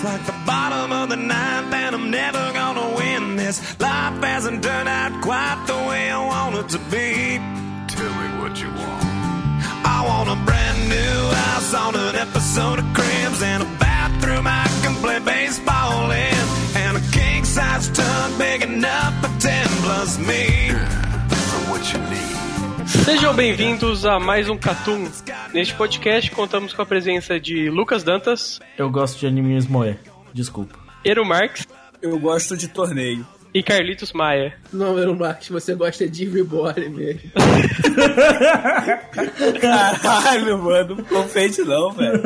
It's like the bottom of the ninth, and I'm never gonna win this. Life hasn't turned out quite the way I want it to be. Tell me what you want. I want a brand new house on an episode of Cribs and a bathroom I can play baseball in, and a king size tub big enough for ten plus me. For what you need. Sejam bem-vindos a mais um Catum. Neste podcast contamos com a presença de Lucas Dantas, Eu gosto de animes moe. Desculpa. Eru Marx Eu gosto de torneio. e Carlitos Maia. Não, meu Marcos, você gosta de Reborn mesmo. Caralho, mano, não confete não, velho.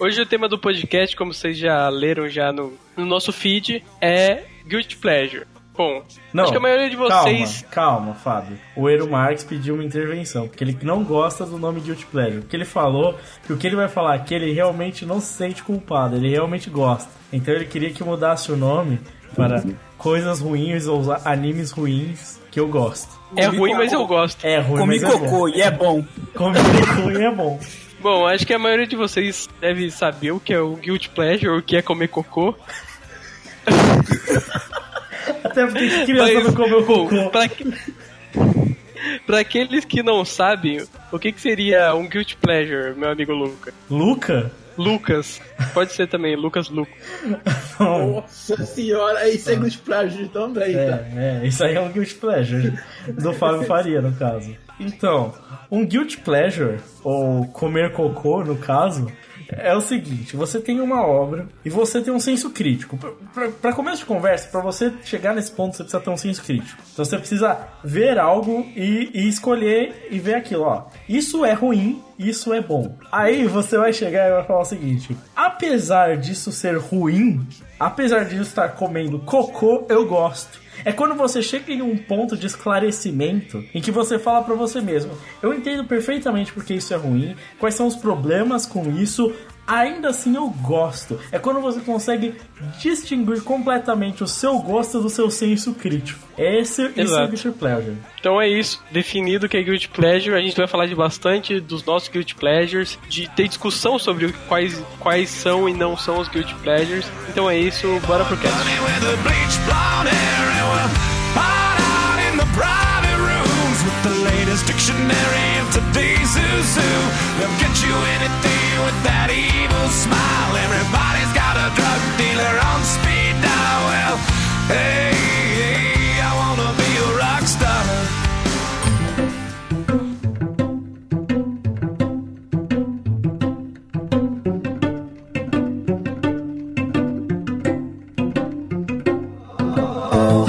Hoje o tema do podcast, como vocês já leram já no, no nosso feed, é Guilty Pleasure. Bom, Não, acho que a maioria de vocês... Calma, calma, Fábio. O Eero Marx pediu uma intervenção, porque ele não gosta do nome Guilty Pleasure. Porque ele falou que o que ele vai falar aqui, ele realmente não se sente culpado, ele realmente gosta. Então ele queria que mudasse o nome para coisas ruins ou animes ruins que eu gosto. É ruim, mas eu gosto. É ruim, Comi mas cocô e é bom. Comi cocô e é bom. Bom, acho que a maioria de vocês deve saber o que é o Guilty Pleasure, o que é comer cocô. Até porque criança não comeu cocô. pra, que- pra aqueles que não sabem, o que, que seria um Guilty Pleasure, meu amigo Luca? Luca? Lucas, pode ser também, Lucas Luco. Nossa senhora, isso é Good Pleasure também, tá? É, é, isso aí é um guilty pleasure do Fábio Faria, no caso. Então, um guilty pleasure, ou comer cocô, no caso, é o seguinte: você tem uma obra e você tem um senso crítico. Pra começo de conversa, pra você chegar nesse ponto, você precisa ter um senso crítico. Então você precisa ver algo e, e escolher e ver aquilo, ó. Isso é ruim, isso é bom. Aí você vai chegar e vai falar o seguinte: apesar disso ser ruim, apesar eu estar comendo cocô, eu gosto. É quando você chega em um ponto de esclarecimento em que você fala pra você mesmo: eu entendo perfeitamente porque isso é ruim, quais são os problemas com isso, ainda assim eu gosto. É quando você consegue distinguir completamente o seu gosto do seu senso crítico. Esse isso é Exato. Guilty Pleasure. Então é isso, definido o que é Guilty Pleasure, a gente vai falar de bastante dos nossos Guilty Pleasures, de ter discussão sobre quais, quais são e não são os Guilty Pleasures. Então é isso, bora pro cast. Dictionary of today's zoo. They'll get you anything with that evil smile. Everybody's got a drug dealer on speed dial. Well, hey, hey, I wanna be a rock star. Oh,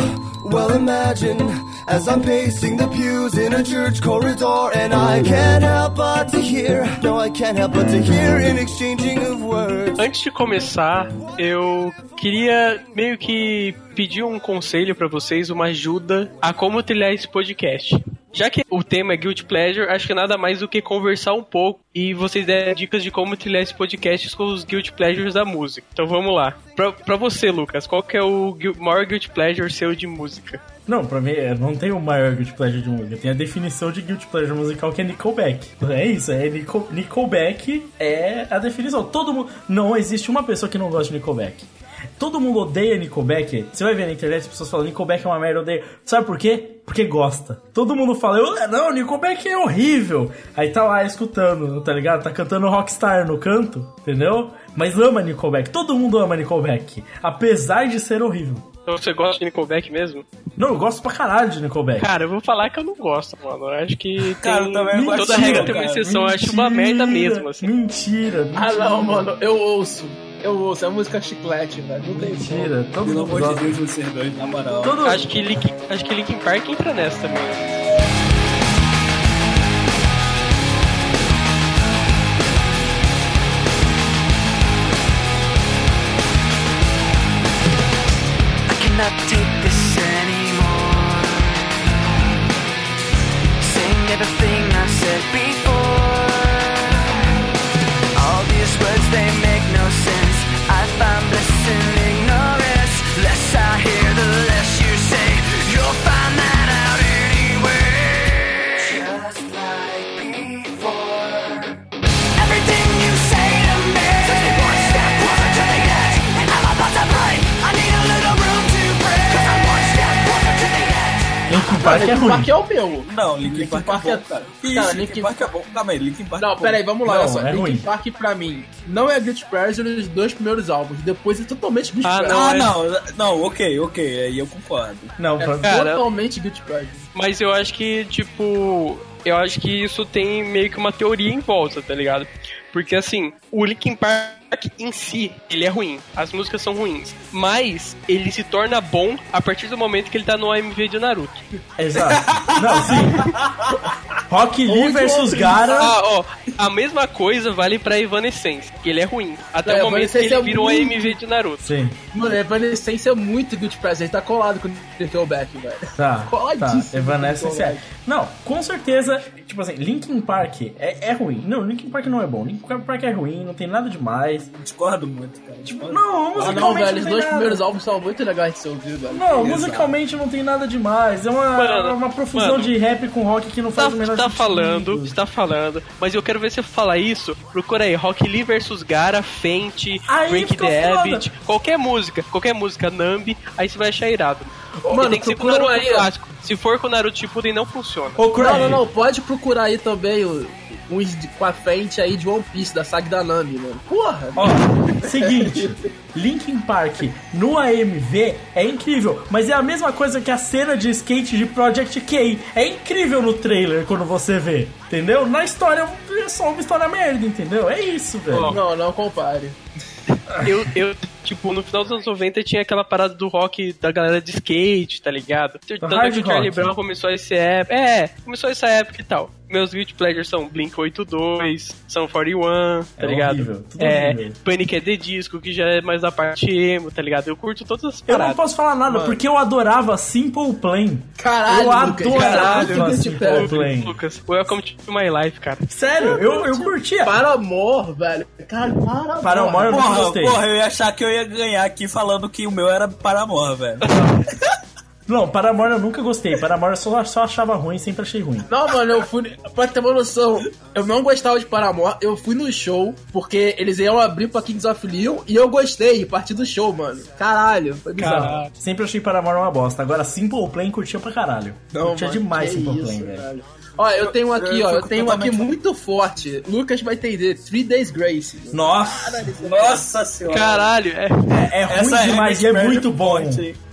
well, imagine as I'm pacing the pews in a church corridor, and I can't help but to hear. No, I can't help but to hear in exchanging of words. Antes de começar, eu queria meio que pedir um conselho pra vocês, uma ajuda a como trilhar esse podcast. Já que o tema é Guilty Pleasure, acho que nada mais do que conversar um pouco e vocês derem dicas de como trilhar esse podcast com os Guilty Pleasures da música. Então vamos lá. Pra, pra você, Lucas, qual que é o maior Guilty Pleasure seu de música? Não, pra mim, não tem o maior Guilty Pleasure de música. Tem a definição de Guilty Pleasure musical que é Nickelback. É isso, é Nickel, Nickelback é a definição. Todo mundo. Não existe uma pessoa que não gosta de Nickelback. Todo mundo odeia Nickelback. Você vai ver na internet as pessoas falam Nickelback é uma merda, odeia. Sabe por quê? Porque gosta. Todo mundo fala, eu, não, Nickelback é horrível. Aí tá lá escutando, tá ligado? Tá cantando Rockstar no canto, entendeu? Mas ama Nickelback. Todo mundo ama Nickelback. Apesar de ser horrível. Então você gosta de Nickelback mesmo? Não, eu gosto pra caralho de Nickelback. Cara, eu vou falar que eu não gosto, mano. Eu acho que. Cara, tem... também Mentira, Toda regra tem uma exceção, mentira, eu acho uma merda mesmo, assim. Mentira, mentira. Ah, não, mano, eu ouço. Eu ouço, é música chiclete, velho. Não tem Mentira, todo Pelo amor de Deus, vocês dois, na moral. Todo acho, que Link, acho que Linkin Park entra nessa também. I cannot do Park é Linkin ruim. Park é o meu. Não, Linkin, Linkin Park, Park é é- bom, cara. Cara, Linkin, Linkin- Park é bom. Calma aí, Linkin Park é Não, bom. pera aí, vamos lá, olha Não, só. é Linkin ruim. Park pra mim não é Guilty Pleasure nos dois primeiros álbuns. Depois é totalmente Guilty Ah, Pleasure. Ah, é- não, não, ok, ok, aí eu concordo. Não, pra... É Cara- totalmente Guilty Pleasure. Mas eu acho que, tipo. Eu acho que isso tem meio que uma teoria em volta, tá ligado? Porque assim, o Linkin Park em si, ele é ruim. As músicas são ruins. Mas ele se torna bom a partir do momento que ele tá no AMV de Naruto. Exato. Não, sim. Rock Lee Onde versus Gara. Ah, ó, a mesma coisa vale pra Evanescence, que ele é ruim. Até É, o momento que Evanescence ele é virou muito- AMV de Naruto. Sim, Mano, Evanescence é muito Guilty Pleasure. Ele tá colado com o Nickelback, velho. tá. Tá. Coladíssimo. Evanescence é. Não, com certeza, tipo assim, Linkin Park é, é ruim. Não, Linkin Park não é bom. Linkin Park é ruim, não tem nada demais. Discordo muito, cara. Discordo. Não, Ah, musicalmente não, não, velho. Os tem dois nada. primeiros álbuns são muito legais de ser ouvido, velho. Não, Exato. musicalmente não tem nada demais. É uma, Mano, uma profusão mano. de rap com rock que não Tá, faz o menor tá sentido. falando, está falando, mas eu quero ver você falar isso. Procura aí, Rock Lee vs Gara, Fenty, Break the. Habit, qualquer música, qualquer música Nambi, aí você vai achar irado. Mano, tem que ser com ó. clássico. Se for com Naruto Shippuden não funciona. Ô, Craig, Não, não, não. Pode procurar aí também o- uns de- com a frente aí de One Piece, da saga da Nami, mano. Porra! Ó, seguinte, Linkin Park no AMV é incrível, mas é a mesma coisa que a cena de skate de Project K. É incrível no trailer quando você vê, entendeu? Na história é só uma história merda, entendeu? É isso, velho. Não, não compare. Eu, eu, tipo, no final dos anos 90 tinha aquela parada do rock da galera de skate, tá ligado? Tanto hard que o Charlie rock. Brown começou essa época. É, começou essa época e tal. Meus guilty pleasures são Blink 82, são 41, tá É ligado? horrível, tudo é, horrível. Panic! at the Disco, que já é mais da parte emo, tá ligado? Eu curto todas as Eu não paradas. posso falar nada, porque eu adorava Simple Plan. Caralho, eu adorava caralho, Simple. Plan. Lucas, welcome to my life, cara. Sério, eu, eu curtia. Paramore, velho. Cara, Paramore. Paramore eu não Porra, gostei. porra, eu ia achar que eu ia ganhar aqui falando que o meu era Paramore, velho. Não, Paramore eu nunca gostei. Paramore eu só, só achava ruim, sempre achei ruim. Não, mano, eu fui. Pra ter uma noção, eu não gostava de Paramore. Eu fui no show porque eles iam abrir pra Kings of Leon e eu gostei, partir do show, mano. Caralho, foi bizarro. Caralho. Sempre achei Paramore uma bosta. Agora, Simple Plan curtia pra caralho. curtia mano, demais que Simple isso, Plan, velho. velho. Ó, eu tenho um aqui, Eu ó. Eu tenho um aqui muito forte. Lucas vai entender. Three Days Grace. Nossa, Nossa senhora. Caralho, é. é, é ruim Essa é demais e é Expert muito bom.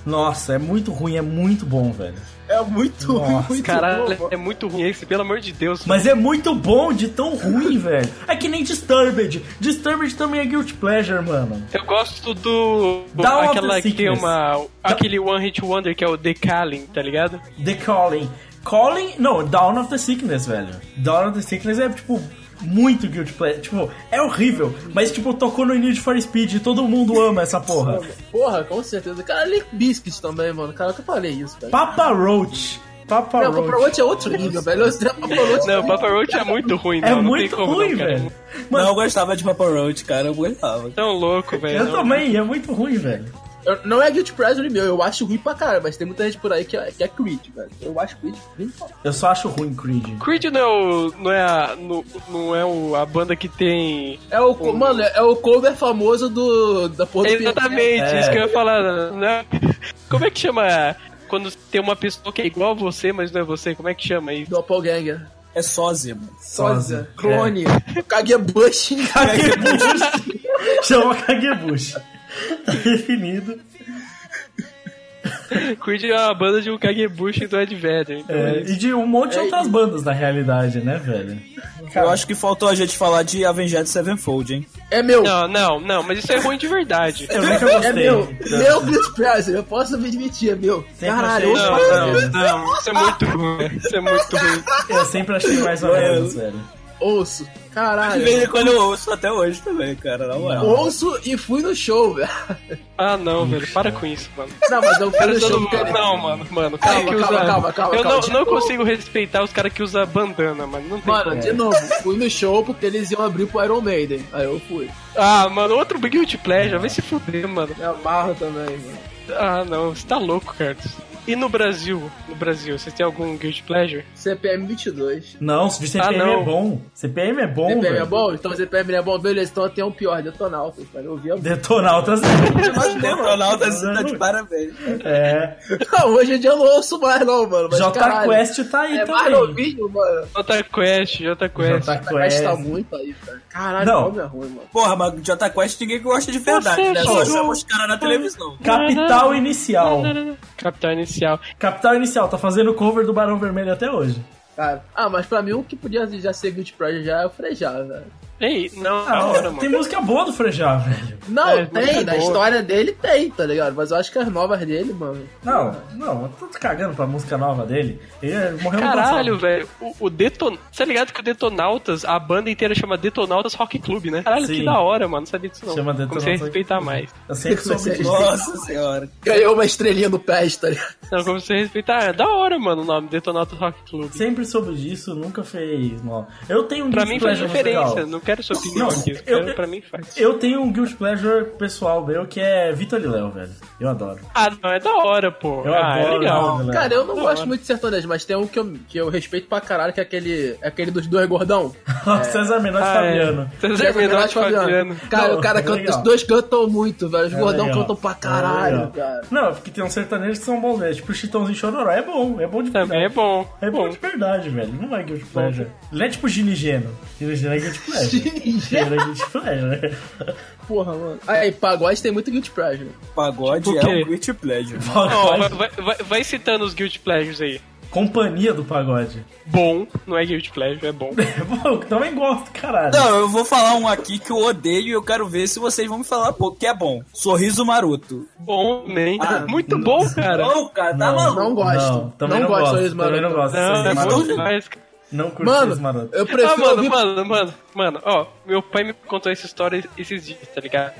Nossa, é muito ruim, é muito bom, velho. É muito ruim, Nossa, muito Caralho, bom. é muito ruim esse, pelo amor de Deus. Mas é muito bom de tão ruim, velho. É que nem Disturbed. Disturbed também é Guilty Pleasure, mano. Eu gosto do. Down aquela que tem Sickness. uma. Aquele One Hit Wonder que é o The Calling, tá ligado? The Calling. Calling, não, Dawn of the Sickness, velho. Dawn of the Sickness é, tipo, muito Guilty Pleasure. Tipo, é horrível. Mas, tipo, tocou no Need for Speed e todo mundo ama essa porra. Porra, com certeza. Cara, Link Biscuit também, mano. Cara, eu falei isso, velho. Papa Roach. Papa Não, Roach. Papa Roach é outro nível, velho. Papa Roach Não, Papa Roach é muito ruim, É não. não muito tem como, ruim, não, velho. Não, eu gostava de Papa Roach, cara, eu gostava. Tão louco, velho. Eu não. também, é muito ruim, velho. Eu- não é Guilty Pleasure meu, eu acho ruim pra caralho, mas tem muita gente por aí que é, que é Creed, velho. Eu acho Creed bem foda. Eu só acho ruim Creed. Creed não é, o, não é, a, no- não é o, a banda que tem. É o, co- mano, é o cover famoso do, da porra do Exatamente, É. isso que eu ia falar. Né? Como é que chama quando tem uma pessoa que é igual a você, mas não é você? Como é que chama isso? Doppelganger. É sósia, mano. Sósia. Clone. Kagebush. Kagebushi. Chama Kagebushi. Definido. Creed é uma banda de um Kagebushi do Ed Vedder. Então é É, e de um monte de É, outras e- bandas na realidade, né, velho? Eu acho que faltou a gente falar de Avenged Sevenfold, hein? É meu. Não, não, não, mas isso é ruim de verdade. Eu nunca É gostei. meu. Meu Guilty Pleasure, eu posso me admitir, é meu. Caralho, achei- eu Não, ouço não, não, isso é muito ruim. Isso é muito ruim. Eu sempre achei mais ou menos, velho. ouço. De Caralho. vez em quando eu ouço até hoje também, cara, na moral. Ouço e fui no show, velho. Ah, não, velho, para com isso, mano. Não, mas eu fui Cara, no show mundo- ele... Não, mano, mano, cara Calma, que usa. calma, calma, calma, eu calma, não, de não consigo respeitar os caras que usam bandana, mano. Não tem Mano, como. de novo, fui no show porque eles iam abrir pro Iron Maiden. Aí eu fui. Ah, mano, outro Guilty Pleasure, vai se fuder, mano. Me amarro também, mano. Ah, não, você tá louco, Carlos. E no Brasil? No Brasil, vocês têm algum Guilty Pleasure? CPM 22. Não, CPM Ah, não. é bom. CPM é bom, CPM é velho. bom? Então CPM é bom, beleza. Então tem um pior, Detonautas, cara. Eu ouvi a Detonautas. Detonautas tá de parabéns. é. Não, hoje em dia eu não ouço mais, não, mano. Mas, J caralho, Quest tá aí É mais também. novinho, mano. Jota Quest, Jota Quest. Jota J Quest tá muito aí, cara. Caralho, Não. é ruim, mano. Porra, mas Jota Quest ninguém gosta de verdade, Você né? Só chama os caras na televisão. Capital Inicial. Capital Inicial. Capital Inicial tá fazendo cover do Barão Vermelho até hoje. Cara. Ah, mas pra mim o que podia já ser Guilty Pleasure já é o Frejar, velho. Ei, não, Ah, hora, tem mano. música boa do Frejá, velho. Não, É, tem, na boa. história dele tem, tá ligado? Mas eu acho que as novas dele, mano. Não, não, eu tô cagando pra música nova dele. Ele morreu no Caralho, velho. O, o Deton... Você tá ligado que o Detonautas, a banda inteira chama Detonautas Rock Club, né? Caralho, Sim. que da hora, mano. Não sabia disso não. Chama Comecei a Detonautas respeitar Rock Club. mais. Eu sempre soube disso. Nossa senhora. Ganhou uma estrelinha no pé, tá ligado? Não, comecei a respeitar. É da hora, mano, o nome. Detonautas Rock Club. Sempre soube disso, nunca fez mal. Eu tenho um Pra mim faz pleasure diferença. musical. Não quero sua opinião Não, aqui. eu- quero- pra mim faz. Eu tenho um guilty pleasure pessoal meu que é Vitor e Léo, velho. Eu adoro. Ah, não, é da hora, pô. Eu ah, é adoro legal. Vitor e Léo. Cara, eu não Da gosto hora. muito de sertanejo, mas tem um que eu, que eu respeito pra caralho, que é aquele, é aquele dos dois gordão. César Menotti e Ah, Fabiano. é. César Menotti e Fabiano. Cara, Não, o cara é canta, legal. os dois cantam muito, velho. Os É gordão legal. cantam pra É caralho, legal. cara. Não, porque tem uns sertanejos que são bons, velho. Tipo o Chitãozinho Chororó. É bom, é bom de Também é verdade. bom. É bom bom. de verdade, velho. Não é guilty pleasure. Ele é tipo Ginigeno. Ginigeno é guilty pleasure. Ginigeno é guilty pleasure. Porra, mano. Aí, pagode tem muito guilty pleasure. Pagode Tipo o é um guilty pleasure. Ó, vai, vai- vai- citando os Guilty Pleasures aí. Companhia do pagode. Bom, não é Guilty Pleasure, é bom. É bom, eu também gosto, caralho. Não, eu vou falar um aqui que eu odeio e eu quero ver se vocês vão me falar pô, que é bom. Sorriso Maroto. Bom, nem. Ah, Muito bom, cara. Não, cara, tá Não. maluco. Não gosto. Não, também não, gosto gosto. Sorriso também não Maroto. gosto. Não, Sorriso é Maroto. bom demais, cara. Não curto Mano, eu Ah, prefiro mano, ouvir... mano, mano, mano, ó, meu pai me contou essa história esses dias, tá ligado?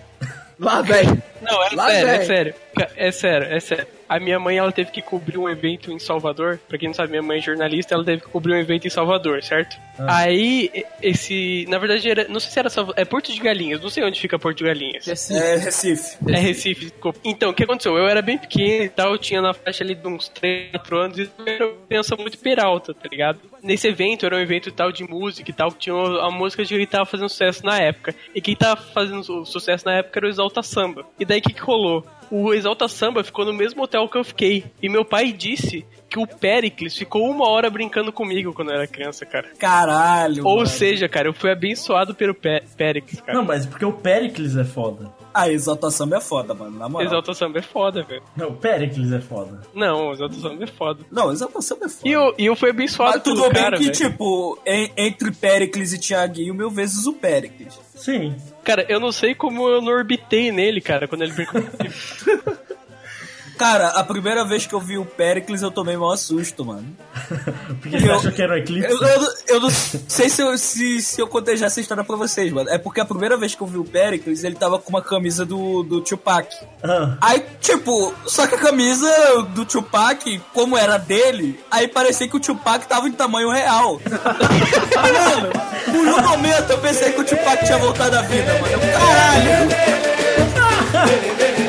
Lá, velho. Não, é Lá sério, é sério. É sério, é sério. A minha mãe, ela teve que cobrir um evento em Salvador. Pra quem não sabe, minha mãe é jornalista, ela teve que cobrir um evento em Salvador, certo? Aí, e- esse... Na verdade, era, não sei se era Salvador... É Porto de Galinhas, não sei onde fica Porto de Galinhas. É Recife. É Recife, desculpa. Então, o que aconteceu? Eu era bem pequeno e tal, eu tinha na faixa ali de uns 3, 4 anos e eu era uma criança muito peralta, tá ligado? Nesse evento, era um evento tal de música e tal, que tinha a música de que tava fazendo sucesso na época. E quem tava fazendo su- sucesso na época era o Exalta Samba. E daí o que, que rolou? O Exalta Samba ficou no mesmo hotel que eu fiquei. E meu pai disse que o Pericles ficou uma hora brincando comigo quando eu era criança, cara. Caralho. Ou mano. seja, cara, eu fui abençoado pelo Pe Pericles, cara. Não, mas porque o Pericles é foda. A Exalta Samba é foda, mano, na moral. Exalta Samba é foda, velho. Não, o Pericles é foda. Não, Exalta Samba é foda. Não, Exalta Samba é foda. E eu, e eu fui abençoado Mas tudo pelo bem cara, que, velho. tipo, en- entre Pericles e Thiaguinho, mil vezes o Pericles. Sim. Cara, eu não sei como eu não orbitei nele, cara, quando ele brincou. Cara, a primeira vez que eu vi o Pericles, eu tomei maior susto, mano. Porque você Eu- achou que era um eclipse? Eu, eu, eu não sei se eu, se, se eu contei já essa história pra vocês, mano. É porque a primeira vez que eu vi o Pericles, ele tava com uma camisa do, do Tupac. Ah, Aí, tipo, só que a camisa do Tupac, como era dele, aí parecia que o Tupac tava em tamanho real. mano, por um momento eu pensei que o Tupac tinha voltado à vida, mano. Caralho!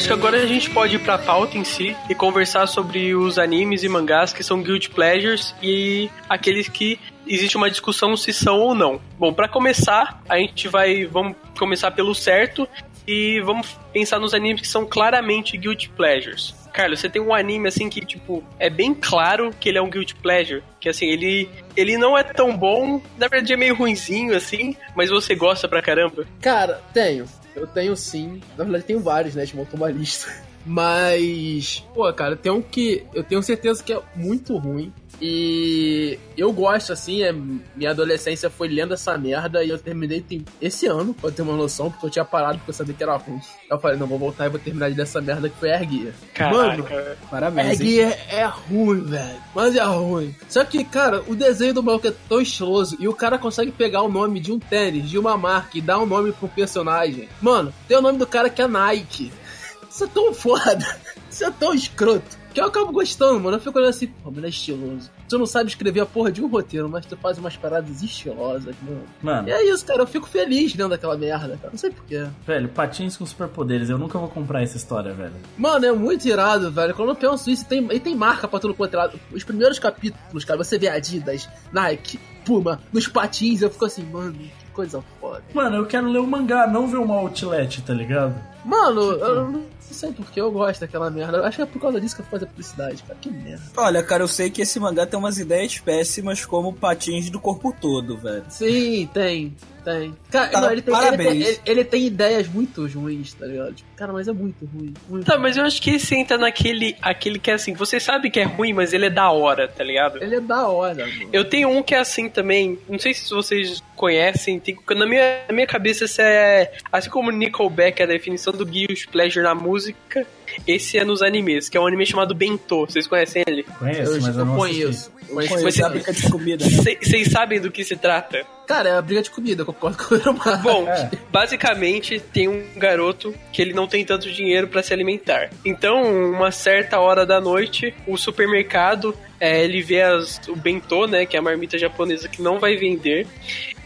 Acho que agora a gente pode ir pra pauta em si e conversar sobre os animes e mangás que são guilty pleasures e aqueles que existe uma discussão se são ou não. Bom, pra começar, a gente vai vamos começar pelo certo, e vamos pensar nos animes que são claramente guilty pleasures. Carlos, você tem um anime assim que, tipo, é bem claro que ele é um guilty pleasure. Que assim, ele, ele não é tão bom, na verdade é meio ruinzinho, assim, mas você gosta pra caramba. Cara, tenho. Eu tenho sim. Na verdade, tenho vários, né? Gente montou uma lista. Mas, pô, cara, tem um que eu tenho certeza que é muito ruim. E eu gosto, assim, é, minha adolescência foi lendo essa merda e eu terminei tem, esse ano, pra ter uma noção, porque eu tinha parado porque eu sabia que era ruim. Eu falei, não, vou voltar e vou terminar de ler essa merda que foi Erguia. Mano, Parabéns. Erguia é ruim, velho. Mas é ruim. Só que, cara, o desenho do maluco é tão estiloso e o cara consegue pegar o nome de um tênis, de uma marca e dar um nome pro personagem. Mano, tem o nome do cara que é Nike. Isso é tão foda. Isso é tão escroto. Que eu acabo gostando, mano. Eu fico olhando assim, pô, mas é estiloso. Tu não sabe escrever a porra de um roteiro, mas tu faz umas paradas estilosas, mano. Mano, E é isso, cara. Eu fico feliz lendo aquela merda, cara. Não sei porquê. velho, patins com superpoderes. Eu nunca vou comprar essa história, velho. Mano, é muito irado, velho. Quando eu penso isso, tem, e tem marca pra tudo quanto é lado. Os primeiros capítulos, cara, você vê Adidas, Nike, Puma, nos patins, eu fico assim, mano, que coisa foda. Mano, eu quero ler o mangá, não ver uma outlet, tá ligado? Mano, eu não sei porque eu gosto daquela merda. Eu acho que é por causa disso que eu faço a publicidade, cara. Que merda. Olha, cara, eu sei que esse mangá tem umas ideias péssimas como patins do corpo todo, velho. Sim, tem. Tem. Cara, Cara, não, ele, tem ele, parabéns. tem, ele- ele tem ideias muito ruins, tá ligado? Tipo, cara, mas é muito ruim. Muito Tá, mas eu acho que esse entra naquele aquele que é assim, você sabe que é ruim, mas ele é da hora, tá ligado? Ele é da hora, mano. Eu tenho um que é assim também, não sei se vocês conhecem, tem- na, minha, na minha cabeça esse é, assim como Nickelback é a definição do guilty pleasure na música, música. Esse é nos animes, que é um anime chamado Bento, vocês conhecem ele? Conheço, Eu, mas eu eu não conheço. Eu conheço. A briga de comida, né? Cê- Vocês sabem do que se trata? Cara, é a briga de comida, concordo com o Iromar. Bom, É. basicamente tem um garoto que ele não tem tanto dinheiro pra se alimentar. Então, uma certa hora da noite, o supermercado é, ele vê as, o bentô, né, que é a marmita japonesa que não vai vender,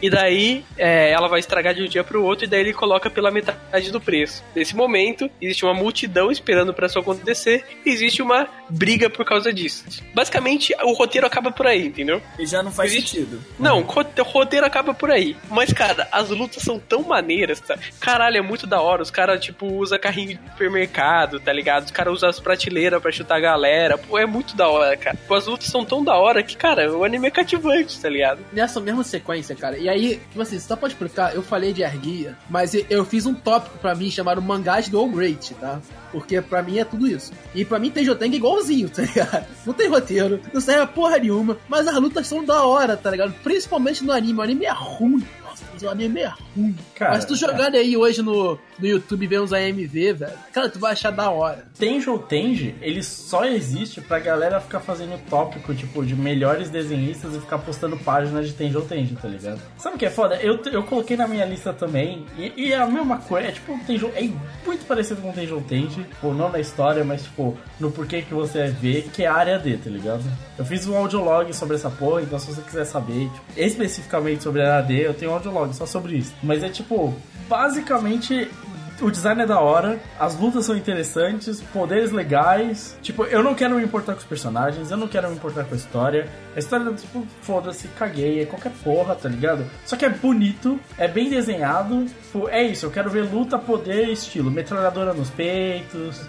e daí é, ela vai estragar de um dia pro outro, e daí ele coloca pela metade do preço. Nesse momento, existe uma multidão esperando pra isso acontecer, e existe uma briga por causa disso. Basicamente, o roteiro acaba por aí, entendeu? E já não faz Existe- sentido. Não, o rote- o roteiro acaba por aí. Mas, cara, as lutas são tão maneiras, tá? Caralho, é muito da hora. Os caras, tipo, usam carrinho de supermercado, tá ligado? Os caras usam as prateleiras pra chutar a galera. Pô, é muito da hora, cara. Pô, as lutas são tão da hora que, cara, o anime é cativante, tá ligado? Nessa mesma sequência, cara. E aí, tipo assim, você só pode explicar, eu falei de Erguia, mas eu fiz um tópico pra mim chamado Mangás do All Great, tá? Porque pra mim é tudo isso. E pra mim tem Joteng igualzinho, tá ligado? Não tem roteiro, não serve a porra nenhuma, mas as lutas são da hora, tá ligado? Principalmente no anime. O anime é ruim. Nossa, mas o anime é ruim. Cara, mas tu jogar aí hoje no, no YouTube ver uns AMV, velho, cara, tu vai achar da hora. Tenjo ou Tenji, ele só existe pra galera ficar fazendo tópico, tipo, de melhores desenhistas e ficar postando páginas de Tenjo ou Tenji, tá ligado? Sabe o que é foda? Eu, eu coloquei na minha lista também, e, e é a mesma coisa, é tipo, Tenjo, é muito parecido com Tenjo ou Tenji, tipo, não na história, mas tipo, no porquê que você vai ver, que é a área D, tá ligado? Eu fiz um audiolog sobre essa porra, então se você quiser saber, tipo, especificamente sobre a área D, eu tenho um audiolog só sobre isso. Mas é tipo, basicamente o design é da hora, as lutas são interessantes, poderes legais. Tipo, eu não quero me importar com os personagens, eu não quero me importar com a história. A história, tipo, foda-se, caguei, é qualquer porra, tá ligado? Só que é bonito, é bem desenhado. Tipo, é isso, eu quero ver luta, poder, estilo, metralhadora nos peitos.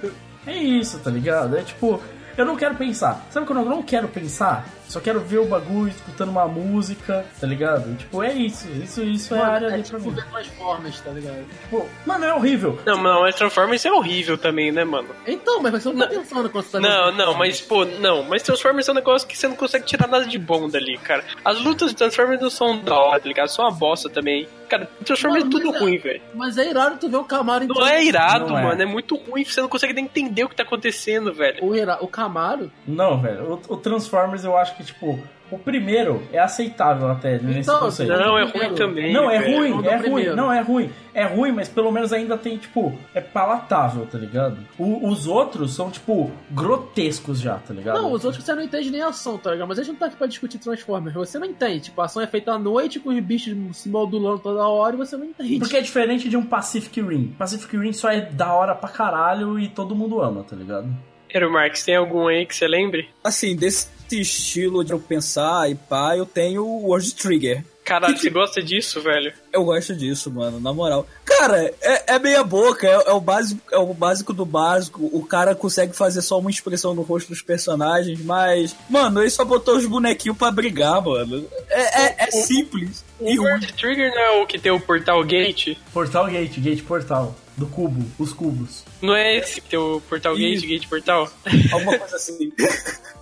É isso, tá ligado? É tipo, eu não quero pensar. Sabe quando eu não quero pensar? Só quero ver o bagulho, escutando uma música, tá ligado? Tipo, é isso. Isso, isso é a área é ali pra tipo mim. ver Transformers, tá ligado? Tipo, mano, é horrível. Não, não, mas Transformers é horrível também, né, mano? Então, mas você não tá pensando quando você tá Não, não, mas, pô, não, mas Transformers é um negócio que você não consegue tirar nada de bom dali, cara. As lutas de Transformers não são da hora, tá ligado? São uma bosta também. Cara, Transformers Mano, é tudo é- ruim, velho. Mas é irado tu ver o Camaro em Não é irado, Não é. mano, é muito ruim, você não consegue nem entender o que tá acontecendo, velho. O, o Camaro. Não, velho. O, o Transformers eu acho que, tipo, o primeiro é aceitável até nesse Então, conceito. Não, é ruim também. Não, é velho. ruim, do é ruim, primeiro. não, é ruim. É ruim, mas pelo menos ainda tem, tipo, é palatável, tá ligado? O- os outros são, tipo, grotescos já, tá ligado? Não, os outros você não entende nem a ação, tá ligado? Mas a gente não tá aqui pra discutir Transformers. Você não entende. Tipo, a ação é feita à noite com os bichos se modulando toda hora e você não entende. Porque é diferente de um Pacific Rim. Pacific Rim só é da hora pra caralho e todo mundo ama, tá ligado? Hero Marx, tem algum aí que você lembre? Assim, desse estilo de eu pensar e pá, eu tenho o World Trigger. Caralho, você gosta disso, velho? Eu gosto disso, mano, na moral. Cara, é, é meia boca, é, é o básico, é o básico do básico. O cara consegue fazer só uma expressão no rosto dos personagens, mas, mano, ele só botou os bonequinhos pra brigar, mano. É, é, é simples. E O ruim. World Trigger não é o que tem o Portal Gate? Portal Gate, Gate Portal. Do cubo, os cubos. Não é esse que tem o Portal Gate, Isso. Gate Portal? Alguma coisa assim.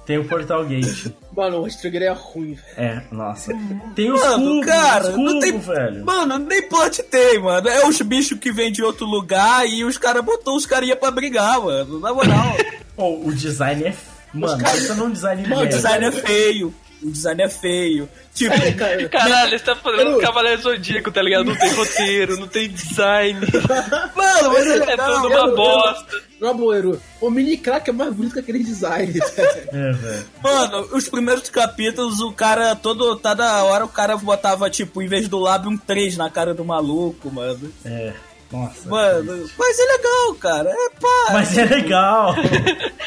Tem o Portal Gate. Mano, o Trigger é ruim, velho. É, nossa. Tem os Mano, cubos, cara, os não cubos, tem- velho. Mano, nem plot tem, mano. É os bichos que vêm de outro lugar e os caras botou os carinha pra brigar, mano. Na moral. Oh, o design é... Mano, pensa num design Mano, o design é feio. O design é feio. Tipo, Cara, Caralho, você tá fazendo. Cavaleiro Zodíaco, tá ligado? Não tem roteiro, não tem design. mano, mas é É tudo uma bosta. Na boa, Eru, o mini crack é mais bonito que aquele design. É, velho. Mano, os primeiros capítulos, o cara, todo, toda hora, o cara botava, tipo, em vez do lábio, um 3 na cara do maluco, mano. É. Nossa. Mano, mas é legal, cara. É pá. Mas é legal.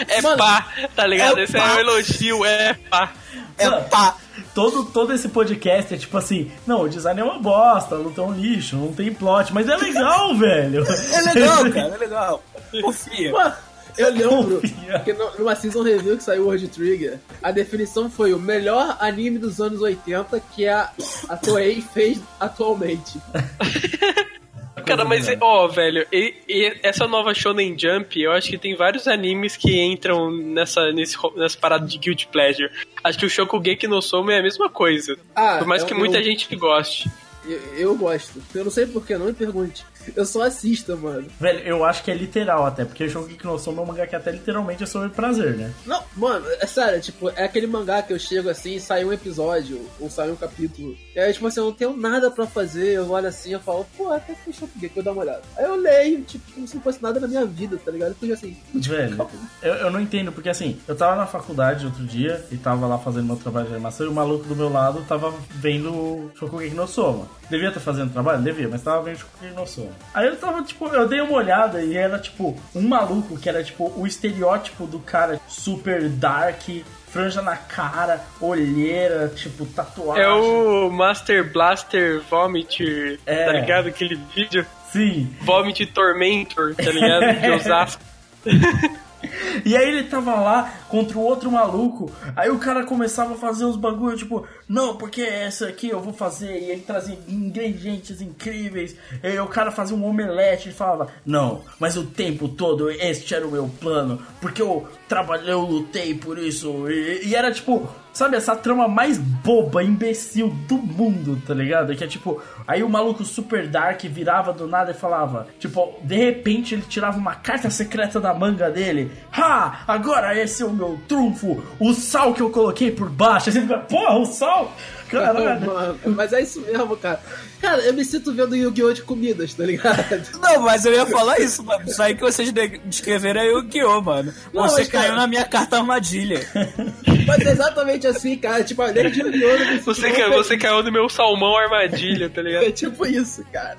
É Mano, pá, tá ligado? é Esse é pá. um elogio, é pá. É pá. todo, todo esse podcast é tipo assim, não, o design é uma bosta, não tem um lixo, não tem plot, mas é legal, velho. É legal, cara, é legal. Confia. Mano, eu lembro que numa season review que saiu World Trigger, a definição foi o melhor anime dos anos 80 que a, a Toei fez atualmente. Cara, mas, ó, velho, e, e essa nova Shonen Jump, eu acho que tem vários animes que entram nessa, nesse, nessa parada de Guilty Pleasure. Acho que o Shokugeki no Soma é a mesma coisa. Ah, Por mais eu- que muita eu- gente goste. Eu, eu gosto. Eu não sei porquê, não me pergunte. Eu só assisto, mano. Velho, eu acho que é literal até, porque o não sou é um mangá que até literalmente é sobre prazer, né? Não, mano, é sério, tipo, é aquele mangá que eu chego assim e sai um episódio, ou sai um capítulo. E aí, tipo assim, eu não tenho nada pra fazer, eu olho assim e falo, pô, até que o que eu dar uma olhada. Aí eu leio, tipo, como se não fosse nada na minha vida, tá ligado? Eu fico assim, Velho, eu, eu não entendo, porque assim, eu tava na faculdade outro dia e tava lá fazendo meu trabalho de animação e o maluco do meu lado tava vendo o Shokugeki no Soma. Devia estar fazendo trabalho? Devia, mas tava vendo Shokugeki no Soma. Aí eu tava, tipo, eu dei uma olhada e era, tipo, um maluco que era, tipo, o estereótipo do cara super dark, franja na cara, olheira, tipo, tatuagem. É o Master Blaster Vomit, É. tá ligado? Aquele vídeo. Sim. Vomit Tormentor, tá ligado? De Osasco. E aí ele tava lá contra o outro maluco. Aí o cara começava a fazer uns bagulho, tipo, não, porque essa aqui eu vou fazer. E ele trazia ingredientes incríveis. E o cara fazia um omelete e falava, não, mas o tempo todo este era o meu plano. Porque eu trabalhei, eu lutei por isso. E, e era tipo, sabe, essa trama mais boba, imbecil do mundo, tá ligado? Que é tipo, aí o maluco super dark virava do nada e falava, tipo, de repente ele tirava uma carta secreta da manga dele. Ha! Agora esse é o meu trunfo! O sal que eu coloquei por baixo. Fica, porra, o sal! Caralho! mano, mas é isso mesmo, cara. Cara, eu me sinto vendo Yu-Gi-Oh! de comidas, tá ligado? Não, mas eu ia falar isso, mano. Isso aí que vocês de- descreveram é o Guiô, mano. Não, Você mas, cara- caiu na minha carta armadilha. Mas é exatamente assim, cara. Tipo, além de sinto Você, ca- feliz. você caiu no meu salmão armadilha, tá ligado? É tipo isso, cara.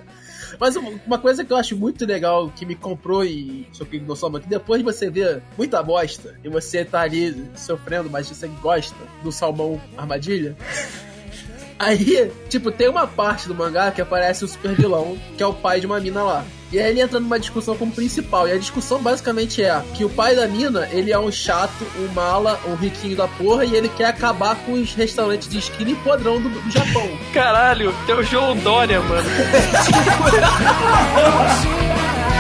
Mas uma- coisa que eu acho muito legal que me comprou e Shokugeki no Soma, que depois de você ver muita bosta e você tá ali sofrendo, mas você gosta do salmão armadilha. Aí, tipo, tem uma parte do mangá que aparece o super vilão, que é o pai de uma mina lá. E aí ele entra numa discussão com o principal. E a discussão basicamente é que o pai da mina, ele é um chato, um mala, um riquinho da porra, e ele quer acabar com os restaurantes de esquina e podrão do, do Japão. Caralho, tem o João Dória, mano.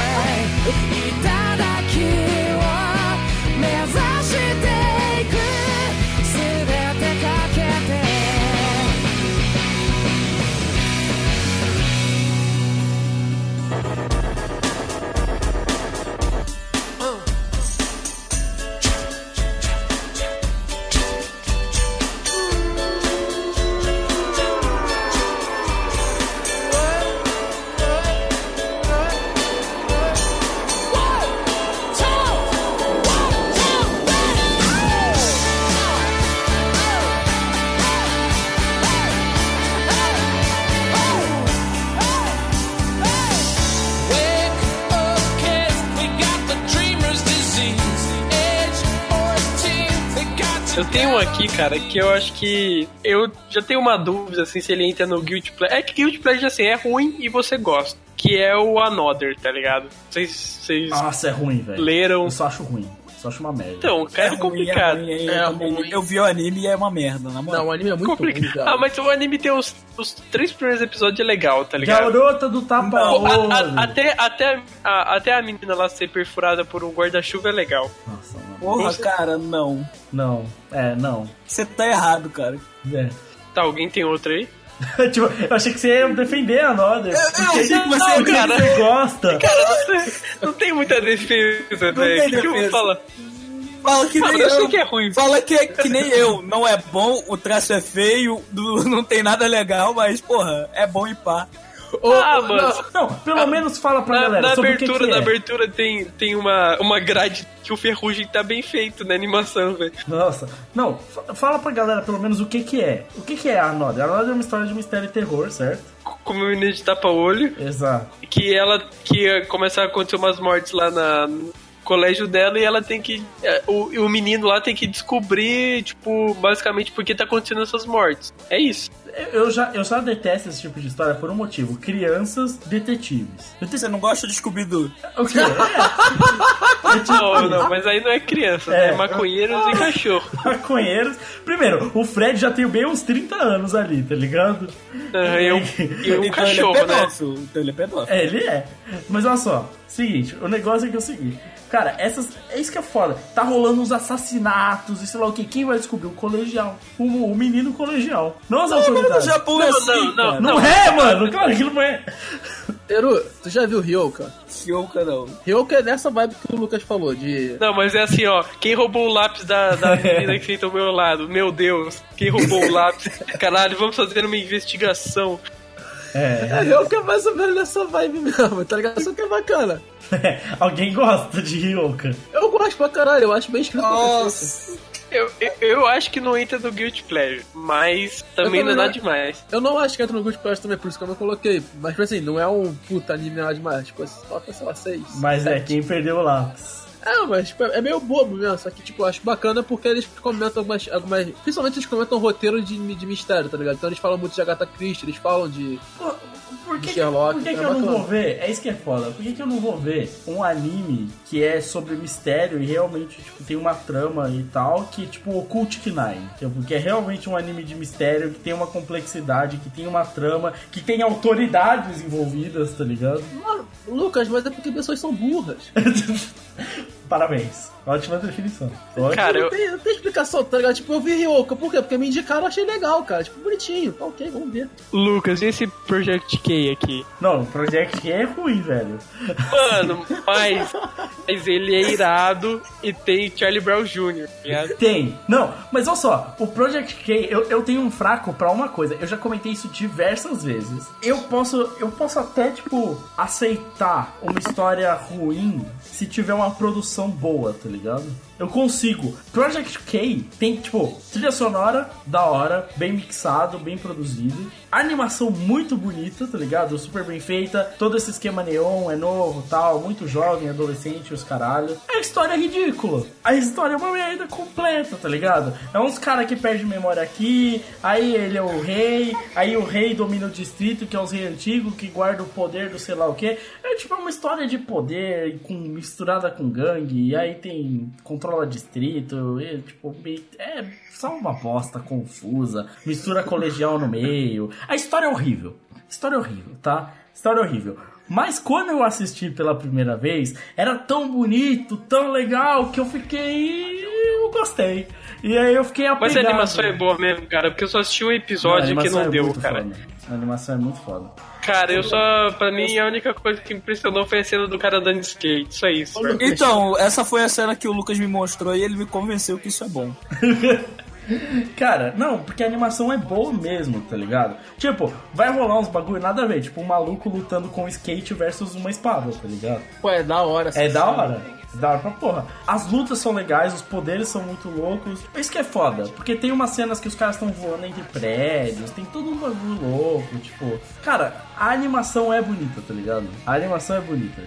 cara, que eu acho que. Eu já tenho uma dúvida, assim, se ele entra no Guilty Pleasure. É que Guilty Pleasure, assim, é ruim e você gosta. Que é o Another, tá ligado? Vocês. Vocês Nossa, é ruim, velho. leram. Eu só acho ruim. Só acho uma merda. Então, cara, é, ruim, complicado. ruim, É eu, também- ruim. eu vi o anime e é uma merda, na moral. Não, o anime é muito complicado. ruim, ah, mas o anime tem os, os três primeiros episódios é legal, tá ligado? Garota do tapa-olho. A- a- até, até, a, até a menina lá ser perfurada por um guarda-chuva é legal. Nossa, mano. Porra, cara, não. Não, é, não. Você tá errado, cara. É. Tá, alguém tem outro aí? tipo, eu achei que você ia defender a Nodder. Porque sei que você- porque cara. você gosta. Não tem muita defesa, velho. tem O que, que eu vou falar? Fala que nem eu eu. que é ruim. Fala que, é que nem eu. Não é bom, o traço é feio, do- não tem nada legal, mas, porra, é bom e pá. Ah, mano. Não, pelo menos fala pra Na, galera na que abertura, que na é. abertura tem, tem uma, uma grade que o Ferrugem tá bem feito na animação, velho. Nossa, não, fa- fala pra galera pelo menos o que que é. O que que é a Another? A Another é uma história de mistério e terror, certo? Como uma menina de tapa-olho, Exato. que ela que começa a acontecer umas mortes lá na, no colégio dela e ela tem que. eh, O, o menino lá tem que descobrir, tipo, basicamente por que tá acontecendo essas mortes. É isso. Eu- Eu já, eu já detesto esse tipo de história por um motivo. Crianças detetives. Você não gosta de Scooby-Doo? O quê? É. É tipo Não, não, mas aí não é criança, É. né? Maconheiros e cachorro. maconheiros. Primeiro, o Fred já tem bem uns 30 anos ali, tá ligado? Ah, eu, e um Então cachorro, ele é né? Então ele é pedófilo. É, ele é. Mas olha só, seguinte, o negócio é que é o seguinte. Cara, essas, é isso que é foda. Tá rolando uns assassinatos e sei lá o que. Quem vai descobrir? O colegial. O, o menino colegial. Não as Não, autoridades. Japão é Não, assim, não, não. Não, é, mano. Claro que não é. Eru, tu já viu Ryoka? Kyoka não. Ryoka é nessa vibe que o Lucas falou, de... Não, mas é assim, ó. Quem roubou o lápis da, da menina que senta ao meu lado? Meu Deus, quem roubou o lápis? Caralho, vamos fazer uma investigação. É. É, Ryoka é mais ou menos nessa vibe mesmo, tá ligado? Só que é bacana. Alguém gosta de Ryoka. Eu gosto pra caralho, eu acho bem escrito. Nossa. Eu, eu, eu acho que não entra no Guilty Pleasure, mas também Eu não é também nada não. demais. Eu não acho que entra no Good Plus também, por isso que eu não coloquei. Mas, tipo assim, não é um puta anime nada demais. Tipo, só, sei lá, seis. Mas é, sete. quem perdeu o lápis. É, mas tipo, é meio bobo mesmo, só que tipo, acho bacana porque eles comentam algumas. algumas principalmente eles comentam roteiro de, de mistério, tá ligado? Então eles falam muito de Agatha Christie, eles falam de. Por que, Sherlock, por que, é que eu não bacana. vou ver? É isso que é foda. Por que, que eu não vou ver um anime que é sobre mistério e realmente tipo, tem uma trama e tal, que tipo o Cult Nine, que é realmente um anime de mistério, que tem uma complexidade, que tem uma trama, que tem autoridades envolvidas, tá ligado? Mano, Lucas, mas é porque pessoas são burras. Parabéns. Ótima definição. Ótima. Cara, não, eu, tem, não tem explicação, tá ligado? Tipo, eu vi Ryoka, por quê? Porque me indicaram, eu achei legal, cara. Tipo, bonitinho. Tá ok, vamos ver. Lucas, e esse Project K aqui? Não, o Project K é ruim, velho. Mano, mas, mas ele é irado e tem Charlie Brown Jr., tá ligado? Tem. Não, mas olha só, o Project K, eu, eu tenho um fraco pra uma coisa. Eu já comentei isso diversas vezes. Eu posso, eu posso até, tipo, aceitar uma história ruim se tiver uma produção boa, tá ligado? Eu consigo. Project K tem, tipo, trilha sonora da hora, bem mixado, bem produzido. Animação muito bonita, tá ligado? Super bem feita. Todo esse esquema neon é novo tal. Muito jovem, adolescente, os caralho. A história é ridícula. A história é uma merda completa, tá ligado? É uns caras que perdem memória aqui. Aí ele é o rei. Aí o rei domina o distrito, que é os reis antigos, que guarda o poder do sei lá o que. É tipo uma história de poder com, misturada com gangue. E aí tem. Controla distrito. E, tipo, é só uma bosta confusa. Mistura colegial no meio. A história é horrível. História é horrível, tá? História é horrível. Mas quando eu assisti pela primeira vez, era tão bonito, tão legal, que eu fiquei. Eu gostei. E aí eu fiquei apegado. Mas a animação é boa mesmo, cara, porque eu só assisti um Não, episódio que animação não é deu, cara. foda. A animação é muito foda. Cara, eu só. Pra mim, a única coisa que impressionou foi a cena do cara andando de skate, só isso. Então, essa foi a cena que o Lucas me mostrou e ele me convenceu que isso é bom. Cara, não, porque a animação é boa mesmo, tá ligado? Tipo, vai rolar uns bagulho nada a ver, tipo um maluco lutando com um skate versus uma espada, tá ligado? Pô, é da hora. É da cena. hora. É Da hora pra porra. As lutas são legais, os poderes são muito loucos. Isso que é foda, porque tem umas cenas que os caras estão voando entre prédios, tem todo um bagulho louco, tipo. Cara, a animação é bonita, tá ligado? A animação é bonita.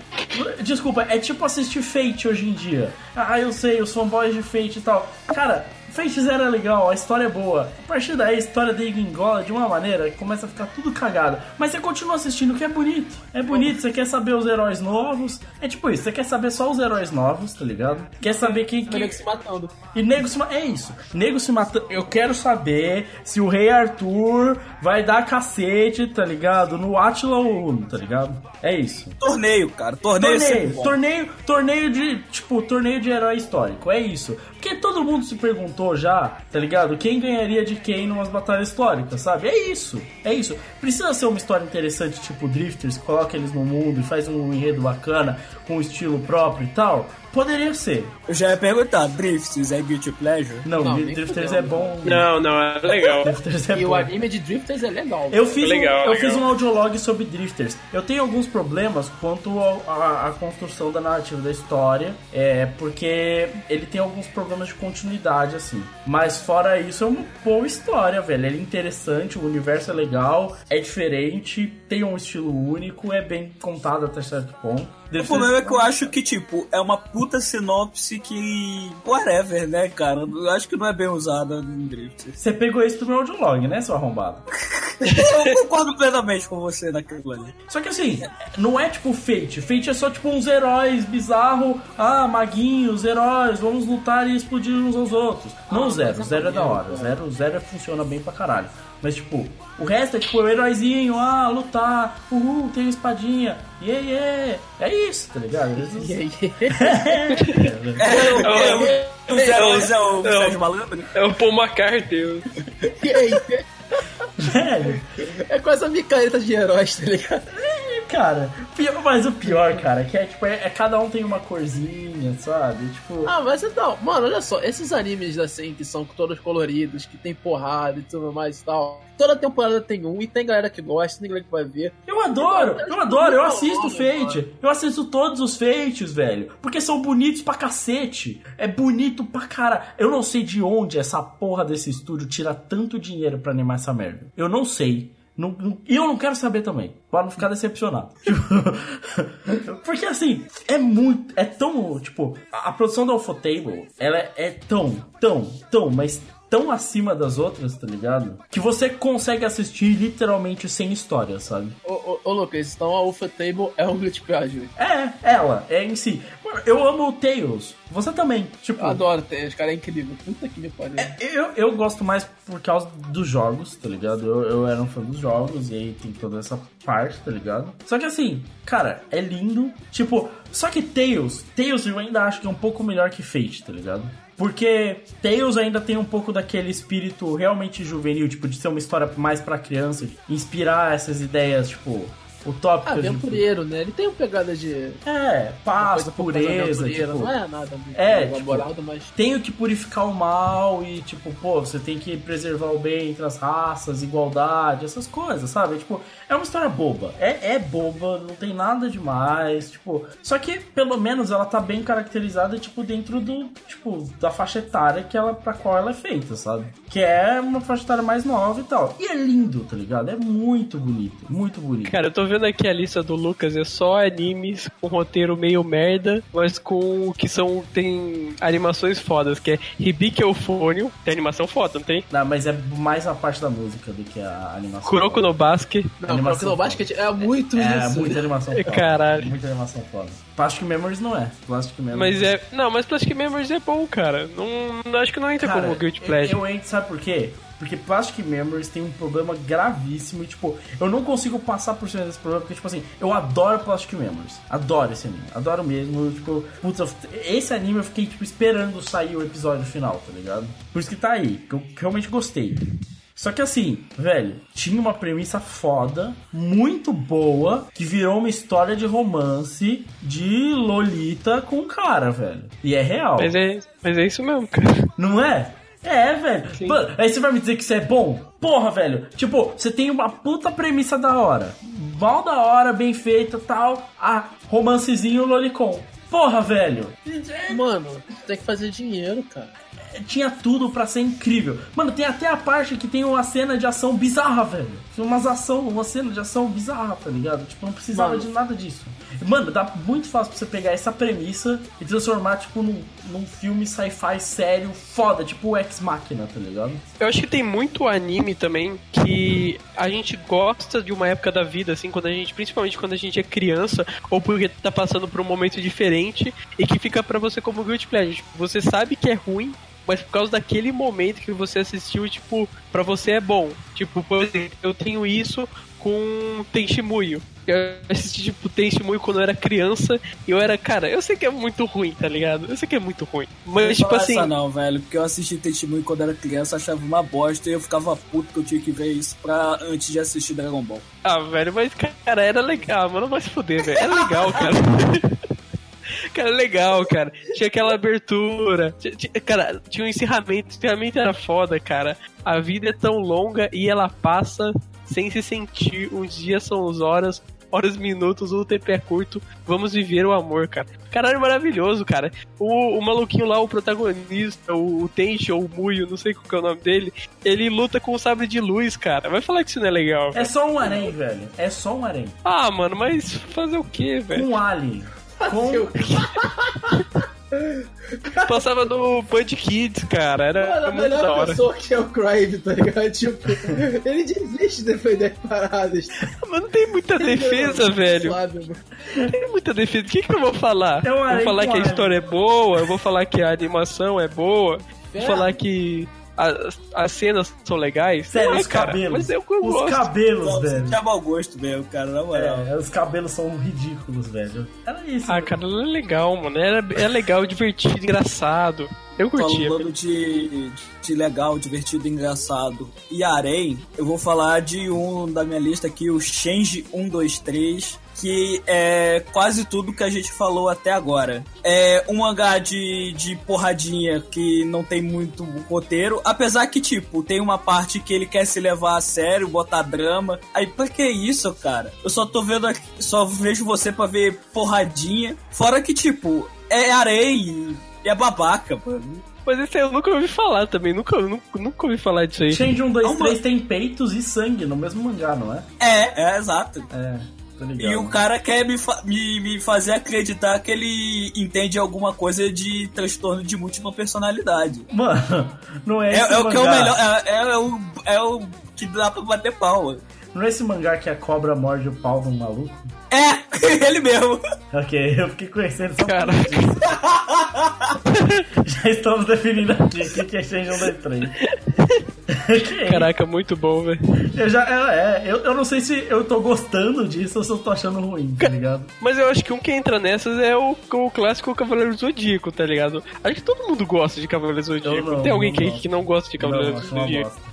Desculpa, é tipo assistir Fate hoje em dia. Ah, eu sei, os fanboys de Fate e tal. Cara, Fate Zero é legal, a história é boa. A partir daí a história dele engola de uma maneira que começa a ficar tudo cagado. Mas você continua assistindo que é bonito. É bonito, você quer saber os heróis novos. É tipo isso, você quer saber só os heróis novos, tá ligado? Quer saber quem. O quem... nego se matando. E nego se É isso. Nego se matando. Eu quero saber se o Rei Arthur vai dar cacete, tá ligado? No Atila Uno, tá ligado? É isso. Torneio, cara. Torneio, é Torneio, torneio, torneio de, tipo, torneio de herói histórico, é isso. Porque todo mundo se perguntou já, tá ligado? Quem ganharia de quem numas batalhas históricas, sabe? É isso, é isso. Precisa ser uma história interessante, tipo Drifters, que coloca eles no mundo e faz um enredo bacana, com um estilo próprio e tal. Poderia ser. Eu já ia perguntar, Drifts é Guilty Pleasure? Não, Não, Drifters é bom. Não, não, é legal. Drifters é E bom. o anime de Drifters é legal. Eu fiz, Legal, um, eu legal. fiz um audiolog sobre Drifters. Eu tenho alguns problemas quanto à construção da narrativa da história, é porque ele tem alguns problemas de continuidade, assim. Mas fora isso, é uma boa história, velho. Ele é interessante, o universo é legal, é diferente, tem um estilo único, é bem contado até certo ponto. O Drifters- problema é que eu acho que, tipo, é uma puta sinopse que. Whatever, né, cara? Eu acho que não é bem usada em Drift. Você pegou isso do meu audiolog, né, seu arrombado? Eu concordo plenamente com você naquilo ali. Só que assim, não é tipo Fate. Fate é só tipo uns heróis bizarro, ah, maguinhos, heróis, vamos lutar e explodir uns aos outros. Não o Zero, o Zero é da hora. O Zero, o Zero funciona bem pra caralho. Mas tipo, o resto é tipo o heróizinho, ah, lutar, uhul, tem espadinha, yeah, yeah. É isso, tá ligado? E aí? É o, é o, o, Zé- o, Zé- o Não. Sérgio Malandro? É o Paul McCartney. E aí? Velho, É quase a micareta de heróis, tá ligado? Cara, pior- mas o pior, cara, que é tipo, é, é cada um tem uma corzinha, sabe? Tipo. Ah, mas então, mano, olha só, esses animes assim, que são todos coloridos, que tem porrada e tudo mais e tal. Toda temporada tem um, e tem galera que gosta, tem galera que vai ver. Eu adoro, eu adoro, eu assisto Mano, Fate. Eu assisto todos os Fates, velho. Porque são bonitos pra cacete. É bonito pra cara. Eu não sei de onde essa porra desse estúdio tira tanto dinheiro pra animar essa merda. Eu não sei. Não- não- E eu não quero saber também, pra não ficar decepcionado. Tipo, Porque assim, é muito. É tão. Tipo, a, produção da Ufotable, ela é, é tão, tão, tão, mas tão acima das outras, tá ligado? Que você consegue assistir literalmente sem história, sabe? Ô, ô, ô Lucas, então a Ufa Table é um glitch Pleasure. É, ela, é em si. Eu amo o Tails. Você também. Tipo, Eu adoro Tails, cara, é incrível. Puta que me pariu. eu, eu gosto mais por causa dos jogos, tá ligado? Eu, eu era um fã dos jogos e aí tem toda essa parte, tá ligado? Só que assim, cara, é lindo. Tipo, só que Tails, Tails eu ainda acho que é um pouco melhor que Fate, tá ligado? Porque Tails ainda tem um pouco daquele espírito realmente juvenil, tipo, de ser uma história mais pra criança, inspirar essas ideias, tipo, utópicas. de- Aventureiro, né? Ele tem uma pegada de. É, paz, pureza, tipo, Não é nada É, elaborado, mas. tenho que purificar o mal e, tipo, pô, você tem que preservar o bem entre as raças, igualdade, essas coisas, sabe? Tipo, é uma história boba. É, é boba, não tem nada demais, tipo. Só que, pelo menos, ela tá bem caracterizada, tipo, dentro do, tipo, da faixa etária que ela, pra qual ela é feita, sabe? Que é uma faixa etária mais nova e tal. E é lindo, tá ligado? É muito bonito, muito bonito. Cara, eu tô vendo aqui a lista do Lucas, é só animes com roteiro meio merda, mas com que são. tem animações fodas, que é Hibiki Euphonium, tem animação foda, não tem? Não, mas é mais a parte da música do que a animação. Kuroko no Basket. Não, Animação Croco no Basket é muito É, isso. muita animação foda. Caralho. Muita animação foda. Plastic Memories não é. Plastic Memories. Mas é. Não, mas Plastic Memories é bom, cara. Não, acho que não entra Cara, como Guilty eu- Pleasure. Eu, entro, sabe por quê? Porque Plastic Memories tem um problema gravíssimo e, tipo, eu não consigo passar por cima desse problema, porque, tipo assim, eu adoro Plastic Memories. Adoro esse anime. Adoro mesmo. eu, tipo, putz, esse anime eu fiquei, tipo, esperando sair o episódio final, tá ligado? Por isso que tá aí, que eu realmente gostei. Só que assim, velho, tinha uma premissa foda, muito boa, que virou uma história de romance de Lolita com um cara, velho. E é real. Mas é, mas é isso mesmo, cara. Não é? É, velho. Mano, aí você vai me dizer que isso é bom? Porra, velho. Tipo, você tem uma puta premissa da hora. Mal da hora, bem feita tal. Ah, romancezinho Lolicon. Porra, velho. Mano, tem que fazer dinheiro, cara. Tinha tudo pra ser incrível. Mano, tem até a parte que tem uma cena de ação bizarra, velho. Tem umas ação, uma cena de ação bizarra, tá ligado? Tipo, não precisava Mano. de nada disso. Mano, dá muito fácil pra você pegar essa premissa e transformar, tipo, num, num filme sci-fi sério foda, tipo o Ex Machina, tá ligado? Eu acho que tem muito anime também que a gente gosta de uma época da vida, assim, quando a gente, principalmente quando a gente é criança, ou porque tá passando por um momento diferente e que fica pra você como guilty pleasure. Tipo, você sabe que é ruim, mas por causa daquele momento que você assistiu, tipo, pra você é bom. Tipo, por exemplo, eu tenho isso com Tenshimuyo. Eu assisti, tipo, Tenshimuyo quando eu era criança e eu era, cara, eu sei que é muito ruim, tá ligado? Eu sei que é muito ruim. Mas, tipo assim, essa não, velho, porque eu assisti Testemunho quando era criança, achava uma bosta e eu ficava puto que eu tinha que ver isso pra antes de assistir Dragon Ball. Ah, velho, mas, cara, era legal, mano, não vai se fuder, velho. Era legal, cara. Cara, legal, cara. Tinha aquela abertura. Tinha- tinha- cara, tinha um encerramento. O encerramento era foda, cara. A vida é tão longa e ela passa sem se sentir. Uns dias são as horas, horas, minutos, o tempo é curto. Vamos viver o amor, cara. Caralho, maravilhoso, cara. O, o maluquinho lá, o protagonista, o, o Tenchi ou o Muyo, não sei qual que é o nome dele, ele luta com o sabre de luz, cara. Vai falar que isso não é legal. É só um harém, velho. É só um harém. Ah, mano, mas fazer o quê, velho? Um alien. Com... Passava no Band Kids, cara. Era Mano, a melhor hora. pessoa que é o Crave, tá ligado? Tipo, ele desiste de defender paradas. Mas não tem muita defesa, velho. Suave, tem muita defesa. O que, que eu vou falar? É um vou falar que a história é boa, eu vou falar que a animação é boa, vou É. falar que as, as cenas são legais. Sério, os cara, cabelos. Mas eu os gosto. cabelos, Você velho. tinha mau gosto mesmo, cara, na moral. É, os cabelos são ridículos, velho. Era isso. Ah, cara, é legal, mano. Era, é legal, divertido, engraçado. Eu curtia. Falando de, de legal, divertido, engraçado e harém, eu vou falar de um da minha lista aqui, o Change 123, que é quase tudo que a gente falou até agora. É um mangá de, de porradinha que não tem muito roteiro, apesar que, tipo, tem uma parte que ele quer se levar a sério, botar drama. Aí, pra que isso, cara? Eu só tô vendo aqui, só vejo você pra ver porradinha. Fora que, tipo, é areia e é babaca, mano. Mas esse aí eu nunca ouvi falar também. Nunca, nunca, nunca ouvi falar disso aí. Change 1, 2, Calma. 3 tem peitos e sangue no mesmo mangá, não é? É, é exato. É, tô ligado. E o cara quer me, fa- me, me fazer acreditar que ele entende alguma coisa de transtorno de múltipla personalidade. Mano, não é É, esse é o que é o mangá. melhor, é, é o, é o que dá pra bater pau. Não é esse mangá que a cobra morde o pau de um maluco? É, ele mesmo. Ok, eu fiquei conhecendo só isso. Já estamos definindo aqui o que que é Change 1, 2, 3. Ok. Caraca, muito bom, velho. Eu já, é, é, eu, eu não sei se eu tô gostando disso ou se eu tô achando ruim, tá ligado? Mas eu acho que um que entra nessas é o, o clássico Cavaleiro do Zodíaco, tá ligado? Acho que todo mundo gosta de Cavaleiro do Zodíaco. Não, Tem alguém não que, que não gosta de Cavaleiro Zodíaco.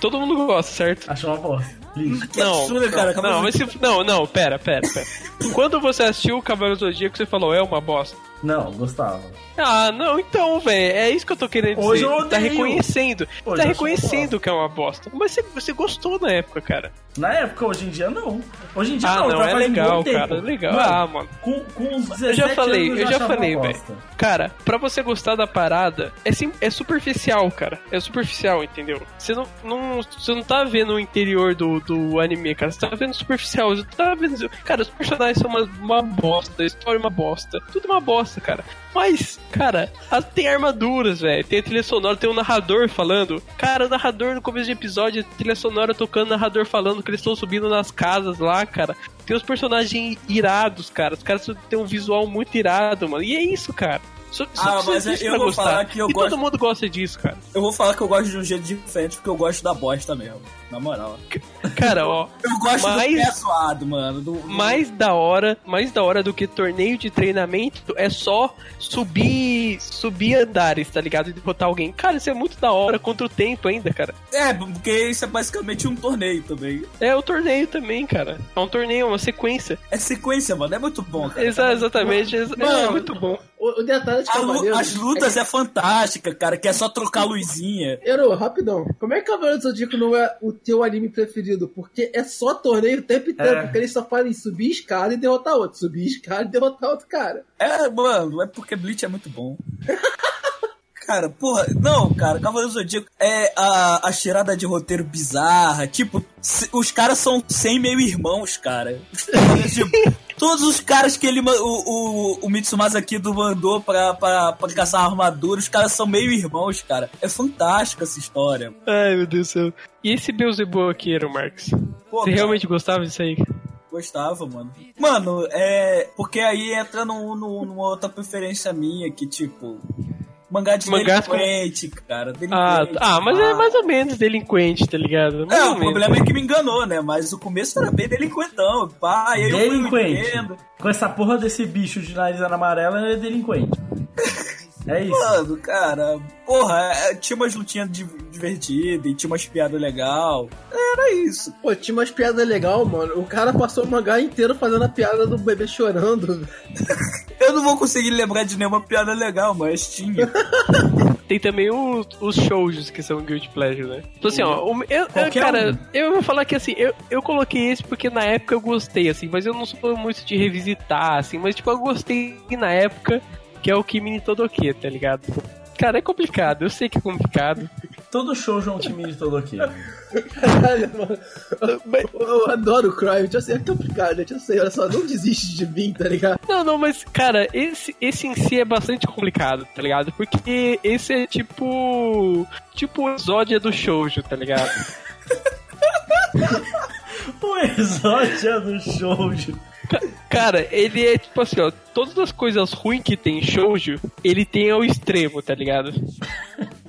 Todo mundo gosta, certo? Acho uma bosta. Lixo. Que absurdo, cara. Não, não, mas se, não, não, pera, pera, pera. Quando você assistiu o Cavaleiro do Zodíaco, você falou, é uma bosta. Não, gostava. Ah, não, então, velho, é isso que eu tô querendo dizer. Hoje eu tá odeio. reconhecendo. Hoje tá reconhecendo que é uma bosta. Mas você, você gostou na época, cara. Na época, hoje em dia, não. Hoje em dia, Ah, não. não, já é legal, cara, é legal. Mano, Ah, mano. Com, com uns 17 Eu já falei, anos, eu já achava falei, velho. Cara, pra você gostar da parada, é, sim, é superficial, cara. É superficial, entendeu? Você não, não, você não tá vendo o interior do, do anime, cara. Você tá vendo superficial. Você tá vendo. Cara, os personagens são uma, uma bosta, a história é uma bosta. Tudo uma bosta, cara. Mas, cara, tem armaduras, velho. Tem a trilha sonora, tem um narrador falando. Cara, o narrador no começo do episódio, trilha sonora tocando, o narrador falando que eles estão subindo nas casas lá, cara. Tem os personagens irados, cara. Os caras têm um visual muito irado, mano. E é isso, cara. Só, Ah, mas eu vou gostar. falar que eu e gosto- todo mundo gosta disso, cara. Eu vou falar que eu gosto de um jeito diferente porque eu gosto da bosta mesmo. Na moral. Cara, ó. Eu gosto do Mas- pé suado, mano. Do, do- mais da hora, mais da hora do que torneio de treinamento é só subir, subir andares, tá ligado? E derrotar alguém. Cara, isso é muito da hora contra o tempo ainda, cara. É, porque isso é basicamente um torneio também. É o torneio também, cara. É um torneio, é uma sequência. É sequência, mano. É muito bom, cara. Exa exatamente. exa- é Mano, muito bom. O, o detalhe de lu- Cavaleiros... as lutas é fantástica, cara, que é só trocar a luzinha. Ero, rapidão. Como é que Cavaleiro do Zodíaco não é o teu anime preferido? Porque é só torneio o tempo inteiro. É. Porque eles só fazem subir escada e derrotar outro. Subir escada e derrotar outro cara. É, mano, é porque Bleach é muito bom. Cara, porra, não, cara, Cavaleiro do Zodíaco é a, a cheirada de roteiro bizarra. Tipo, se- os caras são 100 meio-irmãos, cara. Os caras, tipo, todos os caras que ele, o, o, o Mitsumasa Kido mandou pra, pra, pra caçar armadura, os caras são meio-irmãos, cara. É fantástica essa história. Ai, meu Deus do céu. E esse Beelzebub aqui, era o Marcos? Pô, Você cara, realmente gostava disso aí? Gostava, mano. Mano, é. Porque aí entra num- num- numa outra preferência minha, que tipo. Mangá de Mangás com- delinquente, cara. Ah, Delinquente. ah, mas é mais ou menos delinquente, tá ligado? Mais É, o menos. problema é que me enganou, né? Mas o começo era bem delinquentão. Pá, eu Delinquente. Com essa porra desse bicho de nariz amarela, ele é delinquente. É isso. Mano, cara, porra, é, tinha umas lutinhas di- divertidas e tinha umas piadas legais. Era isso. Pô, tinha umas piadas legais, mano. O cara passou o mangá inteiro fazendo a piada do bebê chorando. Eu não vou conseguir lembrar de nenhuma piada legal, mas tinha. Tem também os, os shoujos que são Guilty Pleasure, né? Então assim, ó, o- eu, eu, cara, um. eu vou falar que assim, eu, eu coloquei esse porque na época eu gostei, assim, mas eu não sou muito de revisitar, assim, mas tipo, eu gostei na época, que é o Kimi Todoke, tá ligado? Cara, é complicado, eu sei que é complicado. Todo show é um time de todo aqui. Caralho, mano. Eu, eu adoro o Crime. Eu sei, é complicado, gente. Eu sei, olha só, não desiste de mim, tá ligado? Não, não, mas, cara, esse, esse em si é bastante complicado, tá ligado? Porque esse é tipo. Tipo o exódia do shoujo, tá ligado? O exódia do show. Cara, ele é tipo assim, ó, todas as coisas ruins que tem em shoujo, ele tem ao extremo, tá ligado?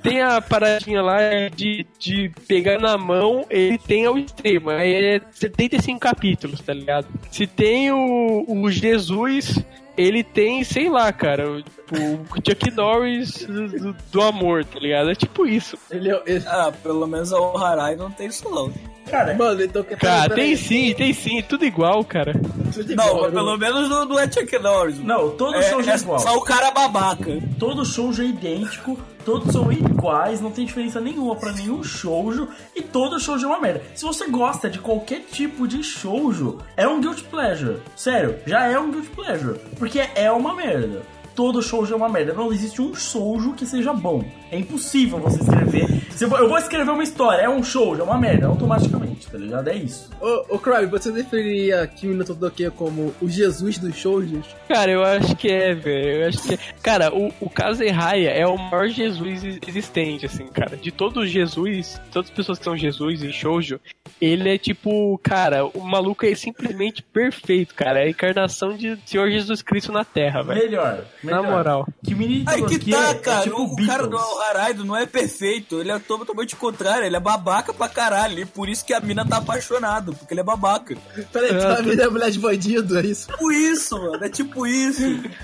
Tem a paradinha lá de, de pegar na mão, ele tem ao extremo. Aí é 75 capítulos, tá ligado? Se tem o, o Jesus, ele tem, sei lá, cara, tipo, o Chuck Norris do, do amor, tá ligado? É tipo isso. Ele é. Ele... Ah, pelo menos o Harai não tem isso não. Cara, Mano, então que Cara, tem sim, tem sim, tudo igual, cara. Não, mas pelo menos não, não é Chuck Norris. não, todo é, show é é igual. só o cara babaca. Todo shoujo é idêntico, todos são iguais, não tem diferença nenhuma pra nenhum shoujo e todo shoujo é uma merda. Se você gosta de qualquer tipo de shoujo, é um guilty pleasure. Sério, já é um guilty pleasure, porque é uma merda. Todo shoujo é uma merda. Não existe um shoujo que seja bom. É impossível você escrever. Se eu vou- eu vou escrever uma história, é um shoujo, é uma merda, automaticamente, tá ligado? É isso. Ô, ô Crime, você definiria Kimi no Todoke como o Jesus dos shoujos? Cara, eu acho que é, velho. Eu acho que é. Cara, o, o Kazehaya é o maior Jesus ex- existente, assim, cara. De todos os Jesus, todas as pessoas que são Jesus em Shoujo, ele é tipo, cara, o maluco é simplesmente perfeito, cara. É a encarnação de Senhor Jesus Cristo na Terra, velho. Melhor, Na melhor. moral. Que menino Aí que tá, é cara. tipo o cara do Haraido não é perfeito. Ele é totalmente contrário. Ele é babaca pra caralho. E por isso que a mina tá apaixonada. Porque ele é babaca. Peraí, tu tá vendo a mulher de bandido, é isso? Tipo isso, mano. É tipo isso.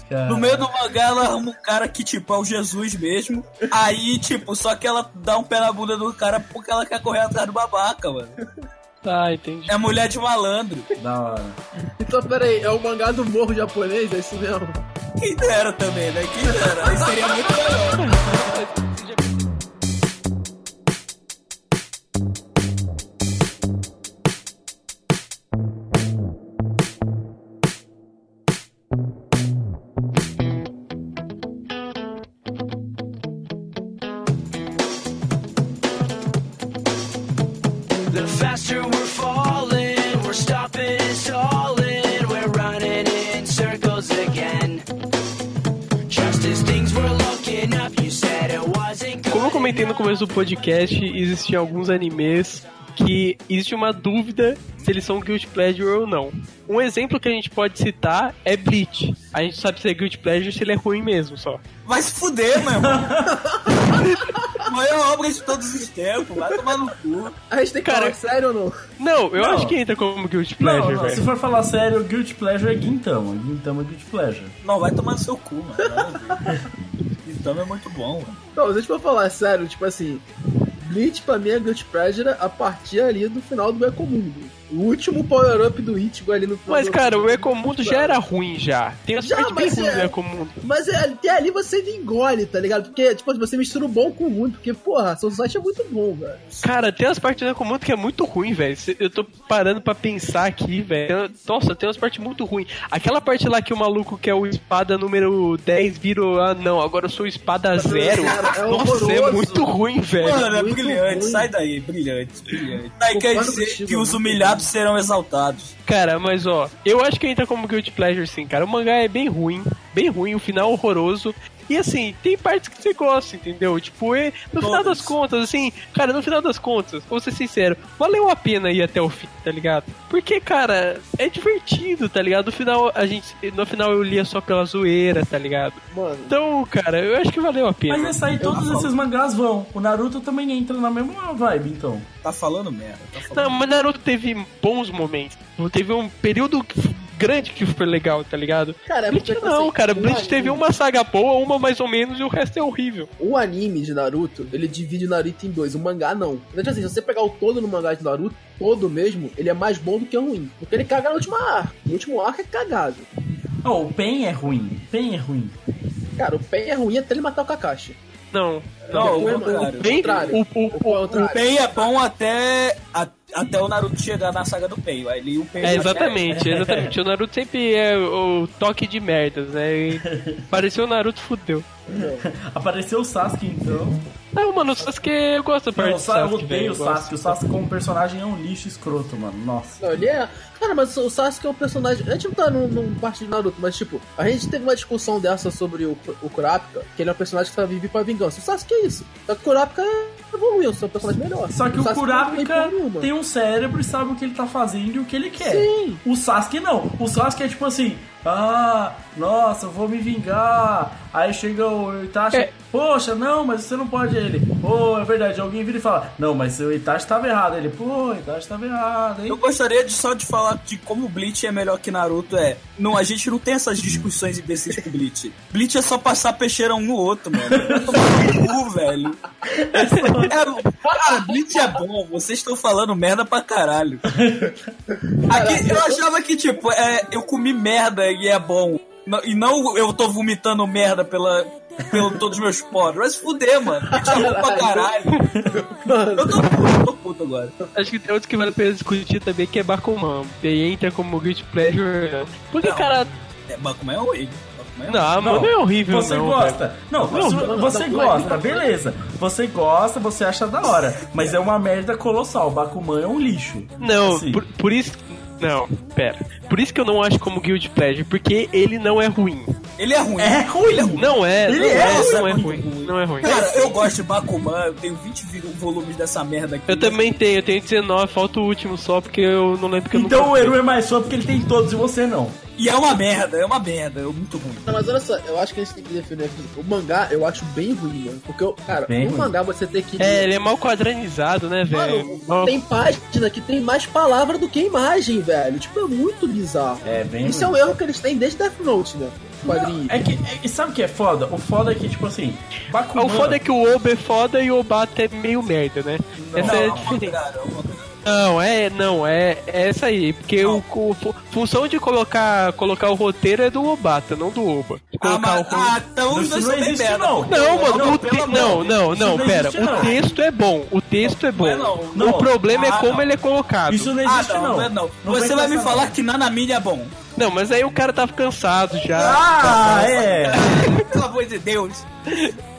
Cara. No meio do mangá, ela arruma um cara que, tipo, é o Jesus mesmo. Aí, tipo, só que ela dá um pé na bunda do cara porque ela quer correr atrás do babaca, mano. Ah, entendi. É mulher de malandro. Da hora. Então, peraí, é o mangá do morro japonês, é isso mesmo? Quem dera também, né? Quem dera. Aí seria muito melhor. começo do podcast, existiam alguns animes que existe uma dúvida se eles são Guilty Pleasure ou não. Um exemplo que a gente pode citar é Bleach. A gente sabe se é Guilty Pleasure se ele é ruim mesmo só. Vai se fuder, meu irmão. Maior obra de todos os tempos. Vai tomar no cu. A gente tem que Cara, falar sério ou não? Não, eu Não. acho que entra como Guilty Pleasure, não, se velho. for falar sério, Guilty Pleasure é Gintama. Gintama é Guilty Pleasure. Não, vai tomar no seu cu, mano. Nada a ver. Então é muito bom, mano. Não, a gente for falar sério, tipo assim, Bleach pra mim é Guilty Pleasure a partir ali do final do Ecomundo. O último power-up do Ichigo ali no final Mas, cara, o Ecomundo já era ruim já. Tem as Já, partes bem ruins é- do Ecomundo. Mas é, até ali você engole, tá ligado? Porque, tipo, você mistura o bom com o ruim, porque, porra, Soul Society é muito bom, velho. Cara, tem umas partes do Ecomundo que é muito ruim, velho. Eu tô parando pra pensar aqui, velho. Nossa, tem umas partes muito ruins. Aquela parte lá que o maluco que é o espada número 10 virou, ah não, agora eu sou espada zero. É Nossa, é muito ruim, velho. Mano, é brilhante, ruim. sai daí, brilhante, brilhante. Aí quer dizer que os mano. Serão exaltados. Cara, mas ó, eu acho que entra como Guilty Pleasure sim, cara. O mangá é bem ruim, bem ruim, o final horroroso. E assim, tem partes que você gosta, entendeu? Tipo, e no final das contas, assim, cara, no final das contas, vou ser sincero, valeu a pena ir até o fim, tá ligado? Porque, cara, é divertido, tá ligado? No final, a gente, no final eu lia só pela zoeira, tá ligado? Mano, Então, cara, eu acho que valeu a pena. Mas esse aí, todos esses mangás vão. O Naruto também entra na mesma vibe, então. Tá falando merda, tá falando Não, mas Naruto teve bons momentos. Teve um período grande que foi legal, tá ligado? Cara, é Bleach não, assim, cara. o Bleach anime- teve uma saga boa, uma mais ou menos, e o resto é horrível. o anime de Naruto, ele divide o Naruto em dois. O mangá não. Então, tipo assim, se você pegar o todo no mangá de Naruto, todo mesmo, ele é mais bom do que o ruim. Porque ele caga no último arco. No último arco é cagado. Oh, o Pen é ruim. Pen é ruim. Cara, o Pen é ruim até ele matar o Kakashi. Não. Não, Depois, o mano, contrário. Bem, contrário. o, o, O o- contrário. O Pen é bom até, a- até o Naruto chegar na saga do Pen. Aí o Pen é, exatamente, exatamente. O Naruto sempre é o toque de merdas, né? E pareceu o Naruto fudeu. Apareceu o Sasuke, então. Não, mano, o Sasuke eu gosto da parte Não, eu Sasuke, velho, odeio eu o. Sasuke. O Sasuke como personagem é um lixo escroto, mano. Nossa. Não, ele é. Cara, mas o Sasuke é um personagem. A gente não tá num, num parte de Naruto, mas tipo, a gente teve uma discussão dessa sobre o, o Kurapika, que ele é um personagem que tá vive pra vingança. O Sasuke é isso. Só que o Kurapika evoluiu, um personagem melhor. Só que o, tem Kurapika tem um cérebro e sabe o que ele tá fazendo e o que ele quer. Sim. O Sasuke não. O Sasuke é tipo assim: ah, nossa, vou me vingar. Aí chega o Itachi, É. poxa, não, mas você não pode. Ele, pô, é verdade. Alguém vira e fala: não, mas o Itachi tava errado. Ele, pô, o Itachi tava errado, hein? Eu gostaria de só de falar de como o Bleach é melhor que Naruto. É, não, a gente não tem essas discussões imbecis com Bleach. Bleach é só passar peixeira um no outro, mano. Cu, velho. É, cara, Bleach é bom. Vocês estão falando merda pra caralho. Aqui, eu achava que, tipo, é, eu comi merda e é bom. E não eu tô vomitando merda pela, pelo todos os meus poros. Vai se fuder, mano. É bom pra caralho. Eu tô puto, eu tô puto agora. Acho que tem outros que vale a pena discutir também, que é Bakuman. E aí entra como Guilty Pleasure. Porque, Não. cara, É, Bakuman é ruim. Bakuman é não, mano, não é horrível, Você não. gosta. velho. Não, Não, não, você não, não, gosta, não. beleza. Você gosta, você acha da hora. Mas é uma merda colossal. O Bakuman é um lixo. Não, Assim. por, por isso. Não, pera. Por isso que eu não acho como Guilty Pleasure, porque ele não é ruim. Ele é ruim. É ruim. Não é, Ele não é é, ruim. não é ruim. Não é ruim. Cara, eu gosto de Bakuman, eu tenho 20 vi- volumes dessa merda aqui. Eu também tenho, eu tenho 19, falta o último só, porque eu não lembro que eu Então o Eru é mais fã porque ele tem todos e você não. E é uma merda, é uma merda, é muito ruim. Não, mas olha só, eu acho que a gente tem que aqui. O mangá eu acho bem ruim, mano. Porque, eu- cara, Bem no ruim. mangá você tem que. É, ele é mal quadranizado, né, velho? Mano, tem página que tem mais palavra do que imagem, velho. Tipo, é muito bizarro. É, bem Isso é um erro que eles têm desde Death Note, né? Quadrinho. É que, é sabe o que é foda? O foda é que, tipo assim, Bakuman... O foda é que o Oba é foda e o Obata é meio merda, né? Essa Não, é a diferença. Não, é, não, é, é essa aí, porque o, o- fu- função de colocar, colocar o roteiro é do Obata, não do Oba. Ah, mas, o ro- ah, então os Isso dois não são bem existe, merda. não. Não, mano, Não, o te... não, não, não, não pera. existe, não. O texto é bom, o texto é bom. Não é não, não. O problema é Ah, como não. ele é colocado. Isso não Ah, existe, não, não. não é não. Não Você vai me falar não. que Nanamine é bom. Não, mas aí o cara tava cansado já. Ah, é. Pelo amor de Deus.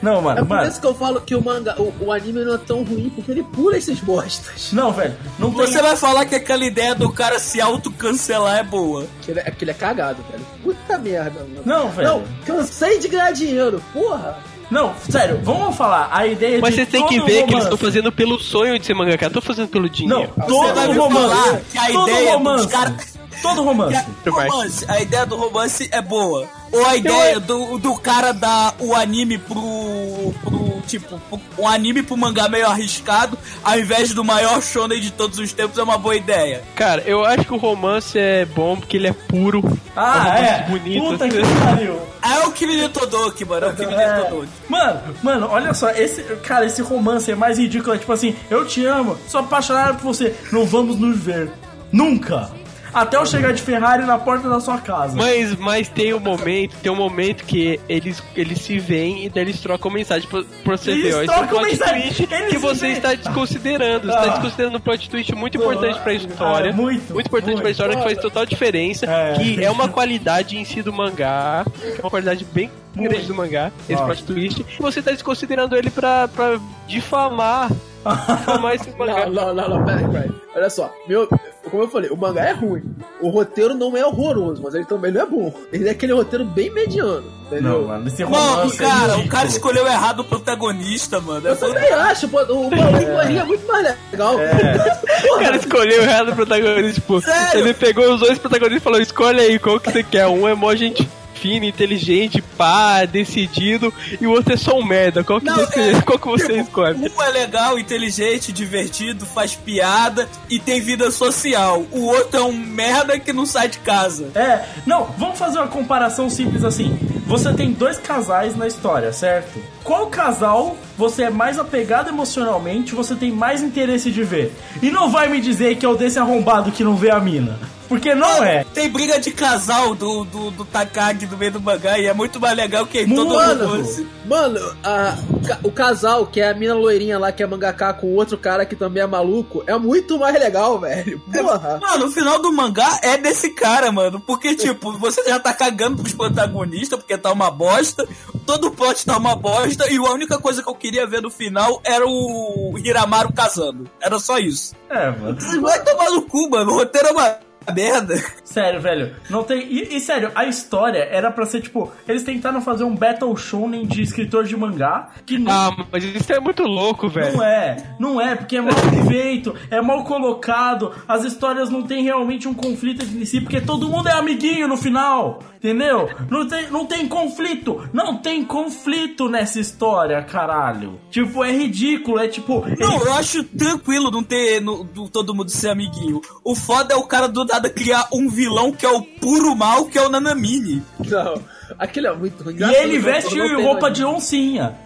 Não, É mano, por mano. isso que eu falo que o manga, o, o anime não é tão ruim, porque ele pula esses bostas. Não, velho. Não tem... Você vai falar que aquela ideia do cara se autocancelar é boa. Que ele, é que ele é cagado, velho. Puta merda, mano. Não, velho. Não, cansei de ganhar dinheiro, porra. Não, sério, vamos falar. A ideia Mas de vocês têm que todo ver que eles romance- estão fazendo pelo sonho de ser mangaka, tô fazendo pelo Não, dinheiro. Você todo romance. falar que a todo ideia romance. dos caras... Todo romance. A, romance, a ideia do romance é boa. Ou a ideia do, do cara dar o anime pro, pro tipo, um anime pro mangá meio arriscado, ao invés do maior shonen de todos os tempos, é uma boa ideia. Cara, eu acho que o romance é bom porque ele é puro. Ah, um é? romance bonito. Puta que pariu. É o Kimi Todoki, mano, é o Kimi É. Todoki. Mano, mano, olha só, esse, cara, esse romance é mais ridículo, é tipo assim, eu te amo, sou apaixonado por você, não vamos nos ver. Nunca. Até eu chegar de Ferrari na porta da sua casa. Mas, mas tem um momento, tem um momento que eles, eles se veem e daí eles trocam mensagem pra, pra você Eles ver, ó. Esse é um plot twist que você veem. está desconsiderando. Você Ah. está desconsiderando um plot twist muito importante pra história. Ah, muito, importante muito. pra história, que faz total diferença. É. Que é uma qualidade em si do mangá. Que é uma qualidade bem grande do mangá, esse Ah. plot twist. E você tá desconsiderando ele pra, pra difamar. difamar esse mangá. Não, não, não, não, peraí, peraí. Olha só, meu, como eu falei, o mangá é ruim. O roteiro não é horroroso, mas ele também não é bom. Ele é aquele roteiro bem mediano, entendeu? Não, mano, esse Mano, romance é cara, o ridículo. cara escolheu errado o protagonista, mano. É Eu também acho, pô, o Paulinho é. é muito mais legal. O cara escolheu errado o protagonista, tipo, Sério? ele pegou os dois protagonistas e falou, escolhe aí qual que você quer. Um é mó gente fina, inteligente, pá, decidido, e o outro é só um merda. Qual que, Não, você, é- qual que você escolhe? Um é legal, inteligente, divertido, faz piada e tem vida social. O outro é um merda que não sai de casa. É, não, vamos fazer uma comparação simples assim. Você tem dois casais na história, certo? Qual casal você é mais apegado emocionalmente, você tem mais interesse de ver? E não vai me dizer que é o desse arrombado que não vê a mina. Porque não é. Tem briga de casal do, do, do Takagi do meio do mangá e é muito mais legal que todo Mano, romance. mano a- o casal, que é a mina loirinha lá, que é mangaká, com o outro cara que também é maluco, é muito mais legal, velho. Porra. Mano, o final do mangá é desse cara, mano. Porque, tipo, você já tá cagando pros protagonistas, porque tá uma bosta. Todo o plot tá uma bosta. E a única coisa que eu queria ver no final era o Hiramaru casando. Era só isso. É, mano. Vai tomar no cu, mano. O roteiro é uma merda. Sério, velho. Não tem. E, e, sério, a história era pra ser tipo. Eles tentaram fazer um Battle Shonen de escritor de mangá. Que não, Ah, mas isso é muito louco, velho. não é. Não é, porque é mal feito, é mal colocado. As histórias não tem realmente um conflito entre si, porque todo mundo é amiguinho no final. Entendeu? Não tem, não tem conflito. Não tem conflito nessa história, caralho. Tipo, é ridículo. É tipo. Não, eu acho tranquilo não ter no- do- todo mundo ser amiguinho. O foda é o cara do criar um vilão que é o puro mal, que é o Nanamini. Não, aquele é muito ruim. E ele veste roupa de oncinha.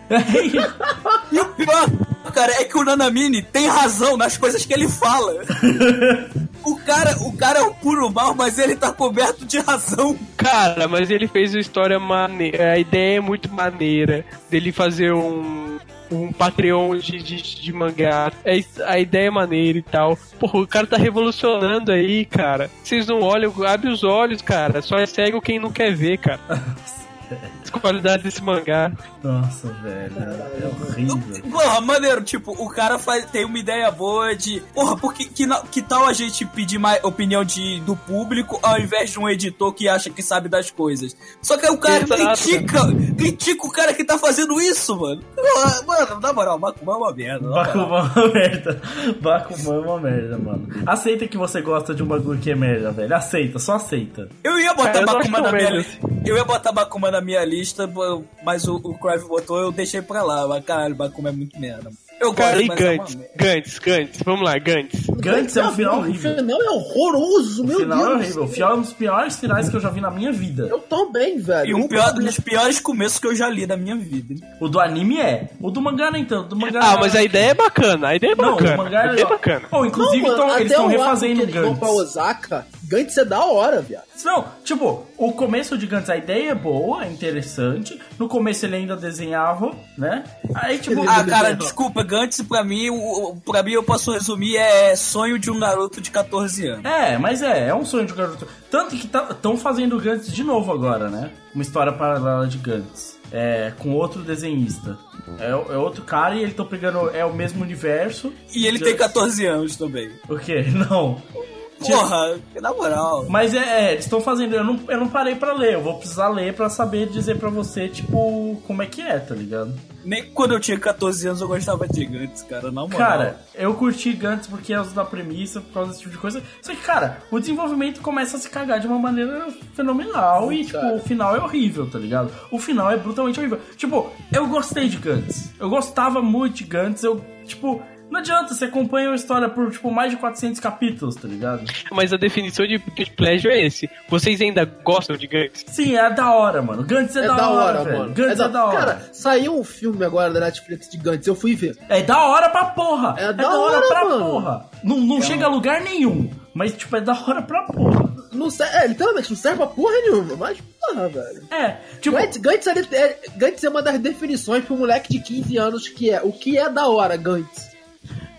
E o pior, cara, é que o Nanamini tem razão nas coisas que ele fala. O cara, o cara é o puro mal, mas ele tá coberto de razão. Cara, mas ele fez uma história maneira. A ideia é muito maneira dele fazer um. Um Patreon de, de, de mangá. É, a ideia é maneira e tal. Porra, o cara tá revolucionando aí, cara. Vocês não olham, abre os olhos, cara. Só segue quem não quer ver, cara. Qualidade desse mangá. Nossa, velho. É horrível. Porra, maneiro, tipo, o cara faz, tem uma ideia boa de. Porra, porque, que, que tal a gente pedir mais opinião de, do público ao invés de um editor que acha que sabe das coisas? Só que aí o cara Exato. critica, critica o cara que tá fazendo isso, mano. Porra, mano, na moral, Bakuman é uma merda. Bakuman é uma merda. Bakuman é uma merda, mano. Aceita que você gosta de um bagulho que é merda, velho. Aceita, só aceita. Eu ia botar Cara, Bakuman na minha tão lista. Eu ia botar Bakuman na minha lista, bo- mas o, o Crave botou, eu deixei pra lá. Mas caralho, Bakuman é muito merda. Eu Cara, gosto, e mas é uma Gantz, merda. Gantz, Gantz, vamos lá, Gantz. Gantz é um final O horrível. final é horroroso, O meu final é Deus. horrível. O final é um dos piores finais que eu já vi na minha vida. Eu também, velho. E um O pior, dos piores começos que eu já li da minha vida. O do anime é. O do mangá nem tanto. O do mangá Ah, mas a ideia é bacana, a ideia é Não, bacana. o mangá é é bacana. Pô, inclusive, Não, mano, tão- eles estão o arco refazendo que o eles vão pra Gantz. Osaka, Gantz é da hora, viado. Não, tipo, o começo de Gantz, a ideia é boa, é interessante. No começo ele ainda desenhava, né? Aí, tipo. Ah, cara, desculpa, Gantz pra mim, o, pra mim eu posso resumir, é sonho de um garoto de 14 anos. É, mas é, é um sonho de garoto. Tanto que estão fazendo Gantz de novo agora, né? Uma história paralela de Gantz. É, com outro desenhista. É, é outro cara e eles estão pegando. É o mesmo universo. E ele tem 14 anos também. O quê? Não. Porra, na moral. Mas é, é, eles estão fazendo. Eu não, eu não parei pra ler. Eu vou precisar ler pra saber dizer pra você, tipo, como é que é, tá ligado? Nem quando eu tinha 14 anos eu gostava de gigantes, cara, na moral. Cara, eu curti Gantz porque é da premissa, por causa desse tipo de coisa. Só que, cara, o desenvolvimento começa a se cagar de uma maneira fenomenal e, tipo, o final é horrível, tá ligado? O final é brutalmente horrível. Tipo, eu gostei de Gantz. Eu gostava muito de Gantz. Eu, tipo, não adianta, você acompanha uma história por, tipo, mais de 400 capítulos, tá ligado? Mas a definição de guilty pleasure é esse. Vocês ainda gostam de Gantz? Sim, é da hora, mano. Gantz é, É da, hora, velho. mano. Gantz é, da hora. Cara, saiu um filme agora da Netflix de Gantz, eu fui ver. É da hora pra porra. É da hora, pra mano. porra. Não, não chega a lugar nenhum. Mas, tipo, é da hora pra porra. Não serve, é, literalmente, não serve pra porra nenhuma, mas porra, velho. É, tipo, Gantz, Gantz, é, é, Gantz é uma das definições pro moleque de 15 anos que é o que é da hora, Gantz.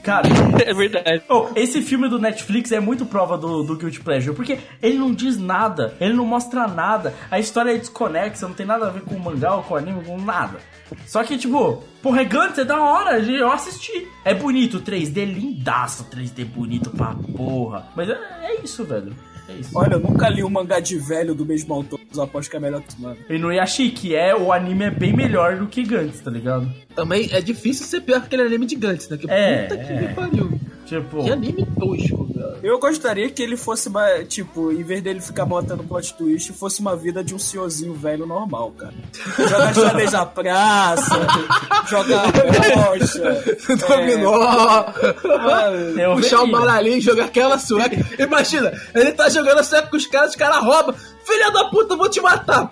Cara. É verdade. Oh, esse filme do Netflix é muito prova do, do Guilty Pleasure, porque ele não diz nada, ele não mostra nada, a história é desconexa, não tem nada a ver com o mangá ou com o anime, com nada. Só que, tipo, porra, é Gantz, é da hora, eu assisti. É bonito, 3D lindaço, 3D bonito pra porra. Mas é, é isso, velho. É isso. Olha, eu nunca li um mangá de velho do mesmo autor, mas eu aposto que é melhor que mano. E no Yashiki, é, o anime é bem melhor do que Gantz, tá ligado? Também é difícil ser pior que aquele anime de Gantz, né? Que É, puta que é. me pariu. Tipo, Que anime tosco, velho. Eu gostaria que ele fosse, tipo, em vez dele ficar botando plot twist, fosse uma vida de um senhorzinho velho normal, cara. Jogar xadrez na praça, jogar rocha. Dominó, eu puxar o veria. baralhinho e jogar aquela sueca. Imagina, ele tá jogando sueca com os caras, os caras roubam. Filha da puta, eu vou te matar.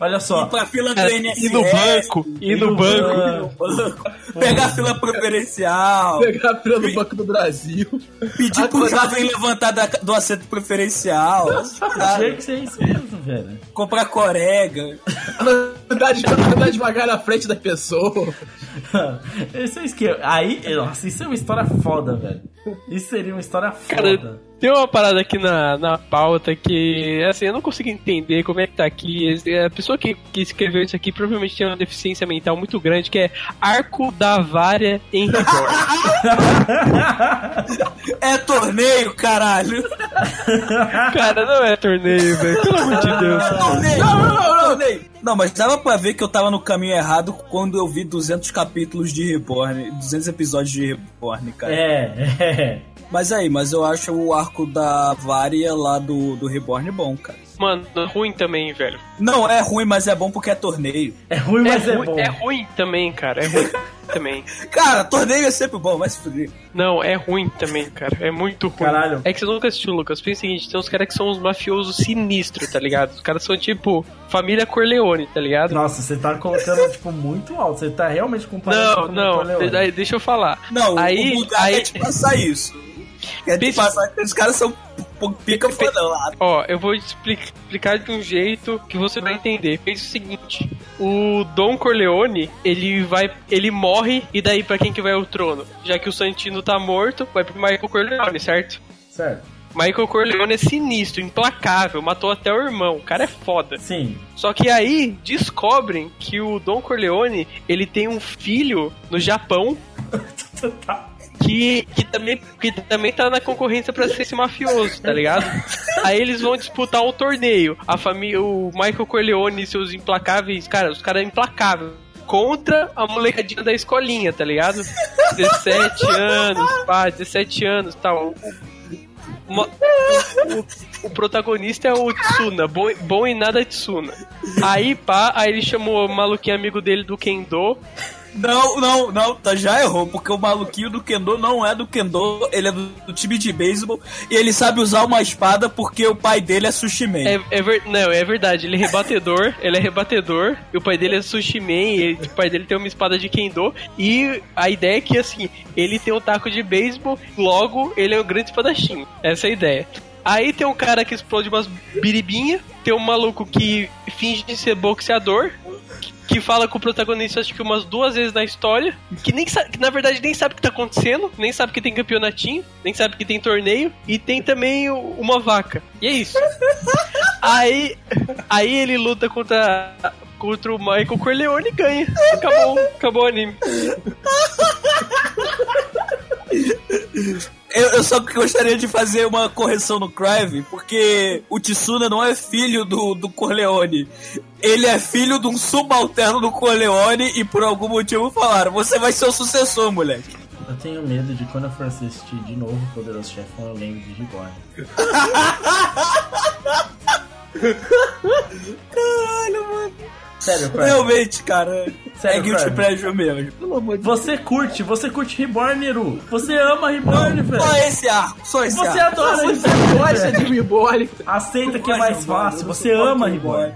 Olha só. Ir pra fila do INSS. e no banco, e no banco. Pegar a fila preferencial. Pegar a fila do Banco do Brasil. Pedir pro jovem levantar da- do assento preferencial. Que ser isso mesmo, velho. comprar corega. Andar, de- andar devagar na frente da pessoa. Esse é o esquema. Aí, nossa, isso é uma história foda, velho. Isso seria uma história Cara, foda. tem uma parada aqui na, na pauta que, assim, eu não consigo entender como é que tá aqui. A pessoa que, que escreveu isso aqui provavelmente tem uma deficiência mental muito grande, que é Arco da Vária em Reborn. É torneio, caralho. Cara, não é torneio, velho. Pelo amor de Deus. Torneio. Não, não, não, torneio. Não, mas dava pra ver que eu tava no caminho errado quando eu vi 200 capítulos de Reborn, 200 episódios de Reborn, cara. É, é. Mas aí, mas eu acho o arco da Varia lá do, do Reborn bom, cara. Mano, ruim também, velho. Não, é ruim, mas é bom porque é torneio. É ruim, É mas é, ruim, bom. é ruim também, cara. É ruim também. Cara, torneio é sempre bom, vai se fuder. Não, é ruim também, cara. É muito ruim. Caralho. É que você nunca assistiu, Lucas. Pensa o seguinte: tem uns caras que são uns mafiosos sinistros, tá ligado? Os caras são tipo família Corleone, tá ligado? Nossa, você tá colocando, tipo, muito alto. Você tá realmente comparando Não, com não, Corleone. de- deixa eu falar. Não, aí, o Bugar aí, quer te passar isso. Te Pensa- passar que os caras são pica fodão lá. Ó, eu vou expli- explicar de um jeito que você vai entender. Pensa o seguinte: o Dom Corleone, ele vai. ele morre, e daí pra quem que vai o trono? Já que o Santino tá morto, vai pro Michael Corleone, certo? Certo. Michael Corleone é sinistro, implacável, matou até o irmão. O cara é foda. Sim. Só que aí descobrem que o Don Corleone, ele tem um filho no Japão que, que, também, que também tá na concorrência pra ser esse mafioso, tá ligado? Aí eles vão disputar um torneio. A família, o Michael Corleone e seus implacáveis, cara, os caras implacáveis. Contra a molecadinha da escolinha, tá ligado? 17 anos, pá, 17 anos tal. Uma- o, o protagonista é o Tsuna, bom, bom em nada Tsuna. Aí, pá, aí ele chamou o maluquinho amigo dele do Kendo. Não, não, não, tá, já errou, porque o maluquinho do Kendo não é do Kendo, ele é do, do time de beisebol e ele sabe usar uma espada porque o pai dele é sushi man. É, é ver- não, é verdade, ele é rebatedor, ele é rebatedor, e o pai dele é sushi man, e o pai dele tem uma espada de Kendo, e a ideia é que, assim, ele tem um taco de beisebol, logo ele é um grande espadachim. Essa é a ideia. Aí tem um cara que explode umas biribinha, tem um maluco que finge de ser boxeador, que fala com o protagonista acho que umas duas vezes na história, que nem sabe, que na verdade nem sabe o que tá acontecendo, nem sabe que tem campeonatinho, nem sabe que tem torneio, e tem também uma vaca. E é isso. aí, aí ele luta contra contra o Michael Corleone e ganha. Acabou, acabou o anime. Eu, eu só gostaria de fazer uma correção no Crive, porque o Tsuna não é filho do, do Corleone. Ele é filho de um subalterno do Corleone e por algum motivo falaram: você vai ser o sucessor, moleque. Eu tenho medo de quando eu for assistir de novo o Poderoso Chefão, eu lembro de Reborn. Caralho, mano. Sério, Fred. Realmente, cara. Sério, é Guilty. Pleasure mesmo. Pelo amor de Você curte, você curte Reborn, Eru. Você ama Reborn, velho. Só esse arco, só esse Você arco. adora Você Reborn, gosta velho. de Reborn? Aceita que é mais fácil. Você ama Reborn.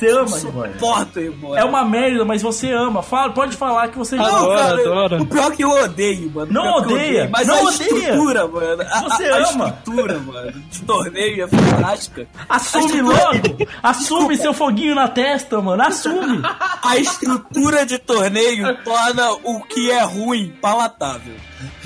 Você ama. Suporto, irmão. É uma merda, mas você ama. Fala, pode falar que você Não, Adoro, cara, adoro. O pior é que eu odeio, mano. O Não eu odeia, odeio, Mas não a odeia. estrutura, mano. A, Você a, a ama. estrutura, mano, de torneio é fantástica. Assume logo! Assume seu foguinho na testa, mano. Assume! A estrutura de torneio torna o que é ruim palatável.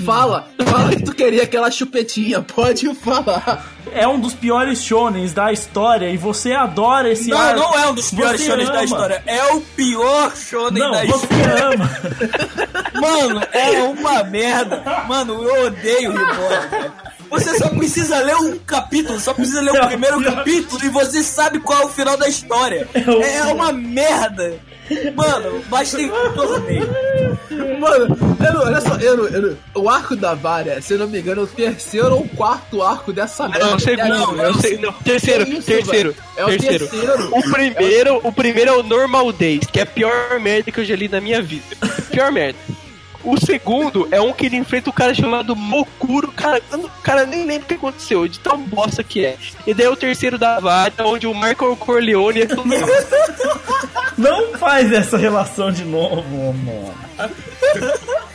Fala, fala que tu queria aquela chupetinha, pode falar. É um dos piores shonens da história e você adora esse Não, arco. não é um dos piores Você shonen da ama. história. É o pior shonen Não, da você história. ama. Mano, é uma merda. Mano, eu odeio Reborn, velho. Você só precisa ler um capítulo, só precisa ler É o o primeiro capítulo e você sabe qual é o final da história. o É uma merda. Mano, basta em torneio. Mano, eu não- olha só, eu não- eu não- o arco da Vária, se eu não me engano, é o terceiro ou quarto arco dessa merda. Não, o que segundo, anime. é o se- não, terceiro, isso, terceiro, velho? É o terceiro. terceiro. O primeiro, o primeiro é o Normal Days, que é a pior merda que eu já li na minha vida. Pior merda. O segundo é um que ele enfrenta o cara chamado Mokuro. Cara, não- cara nem lembro o que aconteceu, de tão bosta que é. E daí o terceiro da Vara, onde o Michael Corleone é tudo. Não faz essa relação de novo, mano.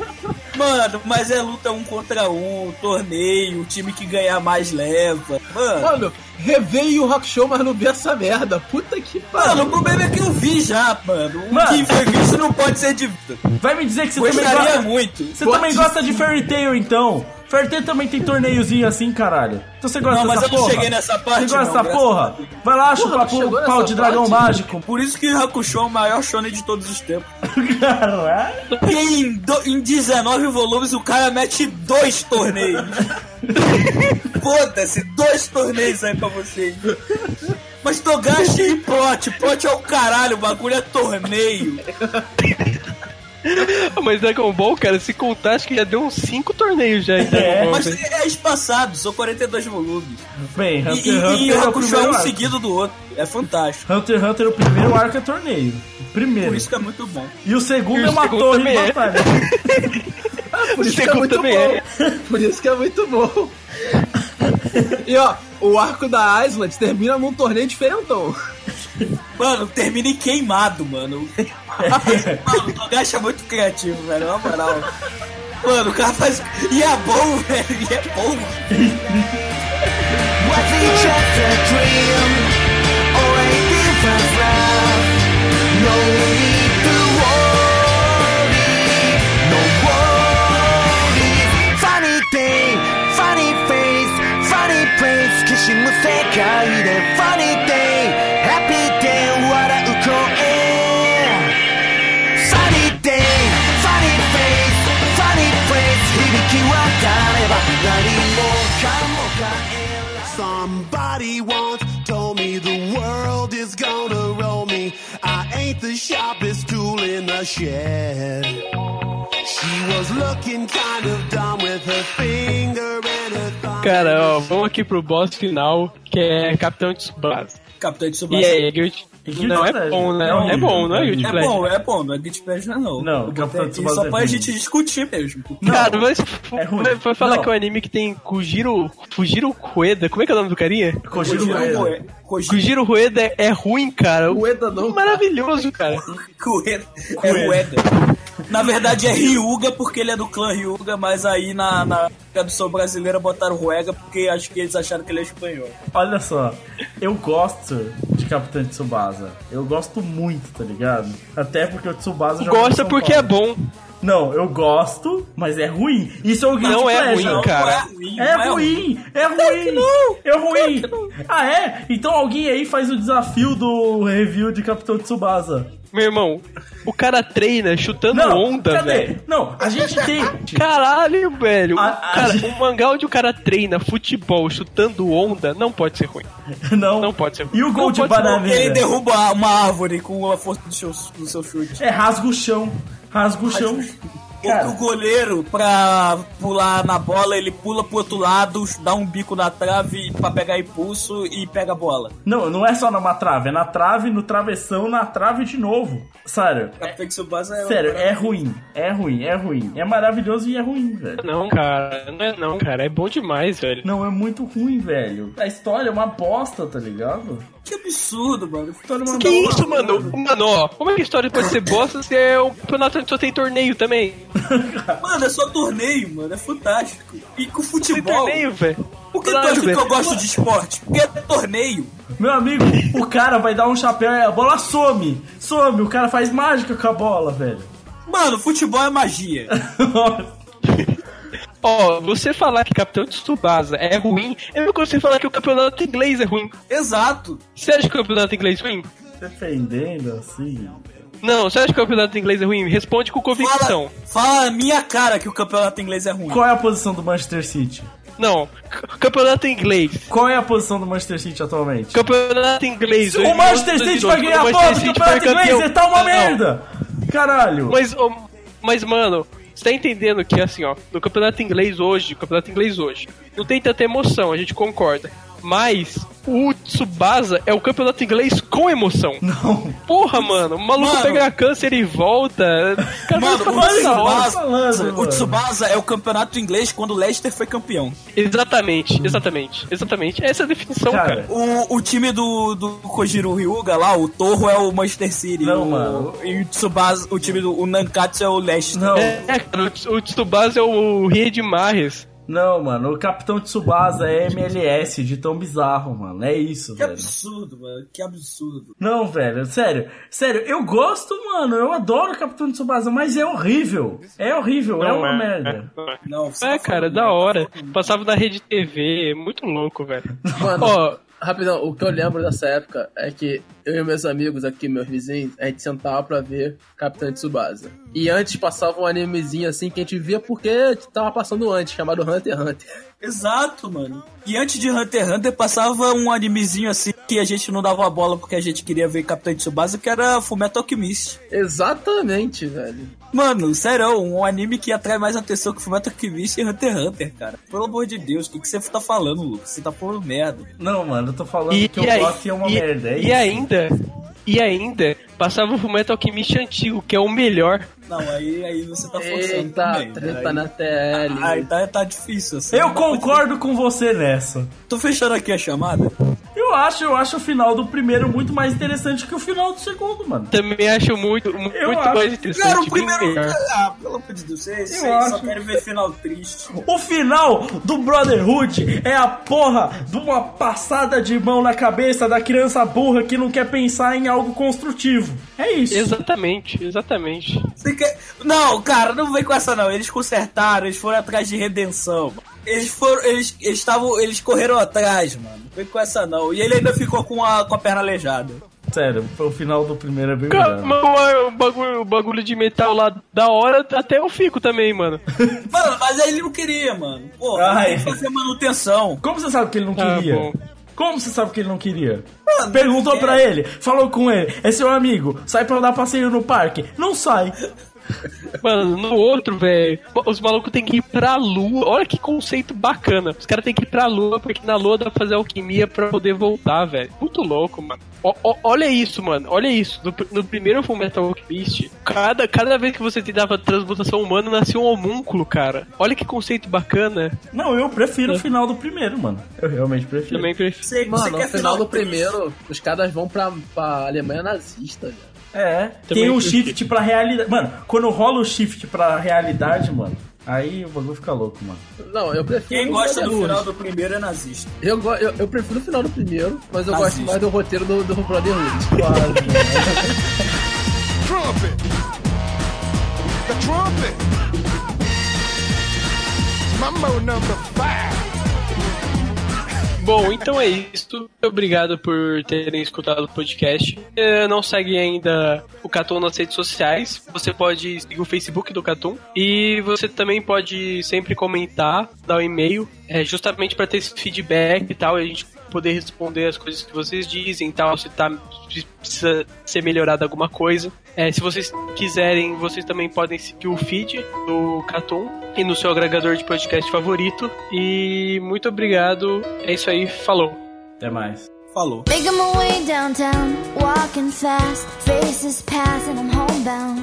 Mano, mas é luta um contra um, torneio, o time que ganhar mais leva. Mano, Mano, reveio o Rock Show, mas não vi essa merda. Puta que mano, pariu. o problema é que eu vi já, mano. O Mano. que foi visto não pode ser dito. Vai me dizer que você também Gostaria gosta. muito. Você Pode também gosta de Fairy Tail, então. Tail também tem torneiozinho assim, caralho. Então você gosta Não, mas dessa eu não porra? cheguei nessa parte, Você gosta não, dessa porra? Vai lá, Porra, chupa não pau, chegou pau de dragão parte? mágico. Por isso que Hakusho é o maior shonen de todos os tempos. Caralho. E em, do- em 19 volumes o cara mete dois torneios. Foda-se, dois torneios aí pra vocês. Mas Togashi e Plot, Plot é o caralho, o bagulho é torneio. Mas Dragon Ball, cara, se contar, acho que já deu uns 5 torneios já Dragon É. Ball. Mas velho. é espaçado, são 42 volumes. Bem, E, Hunter e, Hunter e é o Hakusho é primeiro um arco. seguido do outro. É fantástico. Hunter x Hunter, o primeiro arco é torneio. O Primeiro. Por isso que é muito bom. E o segundo E o é uma segundo torre de é. batalha. Por isso que é muito bom. Por isso que é muito bom. E ó, o arco da Island termina num torneio diferentão. Mano, termina em queimado, mano. mano, o Togashi é muito criativo, velho, na moral. Mano, o cara faz. E é bom, velho, e é bom. Was む世界で Funny day, happy day 笑う声 Sunny day, funny face, funny place 響き渡れば何もかも変える Somebody once told me the world is gonna roll me. I ain't the sharpest tool in the shed. She was looking kind of dumb with her finger and her thumb. Cara, ó, vamos aqui pro boss final, que é Capitão Tsubasa. Capitão de E Tsubasa. aí, Guilty... Guilty Não, é bom, né? É horrível. É bom, não é Guilty É Pleasure? bom, é bom, não é Guilty Pleasure não. Não, botei Capitão Tsubasa só é pra gente discutir mesmo. Cara, mas É ruim. vai falar Não. que é um anime que tem Kujiro, Kujiro Rueda. Como é que é o nome do carinha? Kojiro Ueda. Kujiro Rueda é, é ruim, cara. Ueda não. Maravilhoso, cara. Kueda. É Ueda. Na verdade é Ryuga porque ele é do clã Ryuga, mas aí na, na tradução brasileira botaram Ruega porque acho que eles acharam que ele é espanhol. Olha só, eu gosto de Capitão Tsubasa. Eu gosto muito, tá ligado? Até porque o Tsubasa Gosta porque é Paulo. bom. Não, eu gosto, mas é ruim. Isso é o guilty Não é pleasure. ruim, Não, cara. não é ruim. É não ruim, é ruim, é ruim. Ah, é? Então alguém aí faz o desafio do review de Capitão Tsubasa. Meu irmão, o cara treina chutando Não, onda, cadê? velho. Não, a gente tem. Caralho, velho. A- O a cara, gente- um mangá onde o cara treina futebol chutando onda não pode ser ruim. Não, Não pode ser ruim. E o gol Não de bananeira? é Ele derruba uma árvore com a força do seu, do seu chute. É rasga o chão. Rasga o chão. Cara. O goleiro, pra pular na bola, ele pula pro outro lado, dá um bico na trave pra pegar impulso e pega a bola. Não, não é só numa trave, é na trave, no travessão, na trave de novo. Sério. Capitão Tsubasa é Sério, é ruim. É ruim, é ruim. É maravilhoso e é ruim, velho. Não, cara. Não é não, cara. É bom demais, velho. Não, é muito ruim, velho. A história é uma bosta, tá ligado? Que absurdo, mano. História é uma Que isso, mano? Mano, ó, como é que a história pode ser bosta se é um campeonato onde só tem torneio também? Mano, é só torneio, mano. É fantástico. E com futebol. torneio, velho. Por que tu Claro, acha que velho. eu gosto de esporte? Porque é torneio. Meu amigo, o cara vai dar um chapéu e a bola some. Some, o cara faz mágica com a bola, velho. Mano, futebol é magia. Ó, você falar que Capitão de Tsubasa é ruim, é mesmo que você falar que o campeonato inglês é ruim. Exato. Você acha que o campeonato inglês é ruim? Defendendo assim. Não, você acha que o campeonato inglês é ruim? Responde com convicção. Fala, fala a minha cara que o campeonato inglês é ruim. Qual é a posição do Manchester City? Não, campeonato inglês. Qual é a posição do Manchester City atualmente? Campeonato inglês. O Manchester City vai ganhar a porra do campeonato inglês, é tá uma merda! Caralho! Mas, mas, mano, você tá entendendo que, assim, ó, no campeonato inglês hoje, campeonato inglês hoje, não tem tanta emoção, a gente concorda. Mas o Tsubasa é o campeonato inglês com emoção. Não. Porra, mano, o maluco Mano. pega câncer e volta. O cara Mano, o. Tsubasa, falando, o mano. Tsubasa é o campeonato inglês quando o Leicester foi campeão. Exatamente, exatamente, exatamente. Essa é a definição, Cara, cara. O, o time do, do Kojiro Ryuga lá, o Torro é o Manchester City. Não, o, mano. E o Tsubasa, o time do o Nankatsu é o Leicester. Não, É, cara, o, o Tsubasa é o Rei de Marres. Não, mano. O Capitão Tsubasa é MLS de tão bizarro, mano. É isso, Que velho. absurdo, mano. Que absurdo. Não, velho, sério. Sério, eu gosto, mano. Eu adoro o Capitão Tsubasa, mas é horrível. É horrível, é Não uma merda. Não, você É, tá cara, falando da merda. hora. Passava na rede TV, é muito louco, velho. Mano, Ó, rapidão, o que eu lembro dessa época é que eu e meus amigos aqui, meus vizinhos, a gente sentava pra ver Capitão Tsubasa. E antes passava um animezinho assim que a gente via porque tava passando antes, chamado Hunter x Hunter. Exato, mano. E antes de Hunter x Hunter passava um animezinho assim que a gente não dava bola porque a gente queria ver Capitão Tsubasa, que era Fullmetal Alchemist. Exatamente, velho. Mano, sério, um anime que atrai mais atenção que Fullmetal Alchemist e Hunter x Hunter, cara. Pelo amor de Deus, o que, que você tá falando, Lucas? Você tá falando merda. Não, mano, eu tô falando e, que eu e aí, gosto e é uma e, merda. É e isso. ainda, e ainda, passava o Fullmetal Alchemist antigo, que é o melhor. Não, aí, aí você tá forçando Eita, também. treta aí, na TL. Aí tá, tá difícil, assim. Eu dá pra- concordo com você nessa. Tô fechando aqui a chamada. Eu acho, eu acho o final do primeiro muito mais interessante que o final do segundo, mano. Também acho muito, muito Eu acho. mais interessante. Cara, o primeiro. melhor. Ah, pelo amor de Deus, vocês, Eu vocês só acho. querem ver final triste. O final do Brotherhood é a porra de uma passada de mão na cabeça da criança burra que não quer pensar em algo construtivo. É isso. Exatamente, exatamente. Você quer... Não, cara, não vem com essa não. Eles consertaram, eles foram atrás de redenção. Eles foram. Eles estavam. Eles correram atrás, mano. Não vem com essa não. E ele ainda ficou com a, com a perna aleijada. Sério, o final do primeiro é bem Cara, o bagulho, o bagulho de metal lá da hora, até eu fico também, mano. Mano, mas aí ele não queria, mano. Pô, Ai. fazer manutenção. Como você sabe que ele não Tá queria? bom. Como você sabe que ele não queria? Mano, Perguntou é. pra ele, falou com ele, é seu amigo, sai pra dar passeio no parque. Não sai. Mano, no outro, velho, os malucos têm que ir pra lua. Olha que conceito bacana. Os caras têm que ir pra lua, porque na lua dá pra fazer alquimia pra poder voltar, velho. Muito louco, mano. Ó, ó, olha isso, mano. Olha isso. No, no primeiro Fullmetal Alchemist, cada, cada vez que você tentava transmutação humana, nascia um homúnculo, cara. Olha que conceito bacana. Não, eu prefiro o final do primeiro, mano. Eu realmente prefiro. Também prefiro. Mano, no final do primeiro, os caras vão pra, pra Alemanha nazista, velho. É, Também tem um shift pra realidade. Mano, quando rola o shift pra realidade, mano, aí o bagulho fica louco, mano. Não, eu prefiro. Quem o gosta do final do primeiro é nazista. Eu, eu, eu prefiro o final do primeiro, mas eu Nazista. gosto mais do roteiro do, do Brotherhood. Quase. Trumpet. like a trumpet. Mambo number five. Bom, então é isso. Obrigado por terem escutado o podcast. Eh, Não segue ainda o Catum nas redes sociais. Você pode seguir o Facebook do Catum. E você também pode sempre comentar, dar um e-mail, eh, justamente para ter esse feedback e tal, e a gente poder responder as coisas que vocês dizem e tal, se tá, se precisa ser melhorada alguma coisa. Eh, se vocês quiserem, vocês também podem seguir o feed do Catum e no seu agregador de podcast favorito. E muito obrigado. É isso aí, falou. Até mais. Falou. Making my way downtown, walking fast, faces pass and I'm homebound.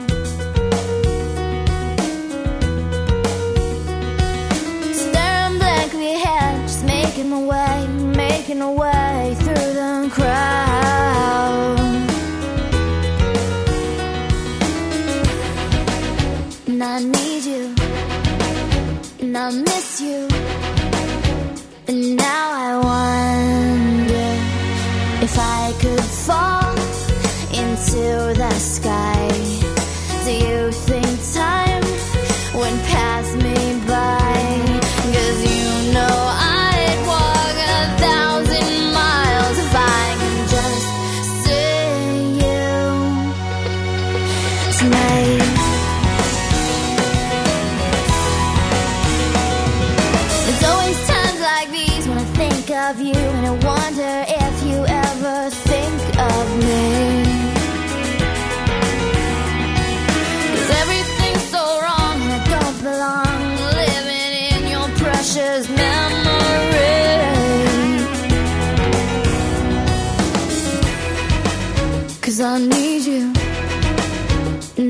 Staring blankly ahead, making my way, making my way through the crowd. And I need you, and I miss you. And now I wonder if I could fall into the sky.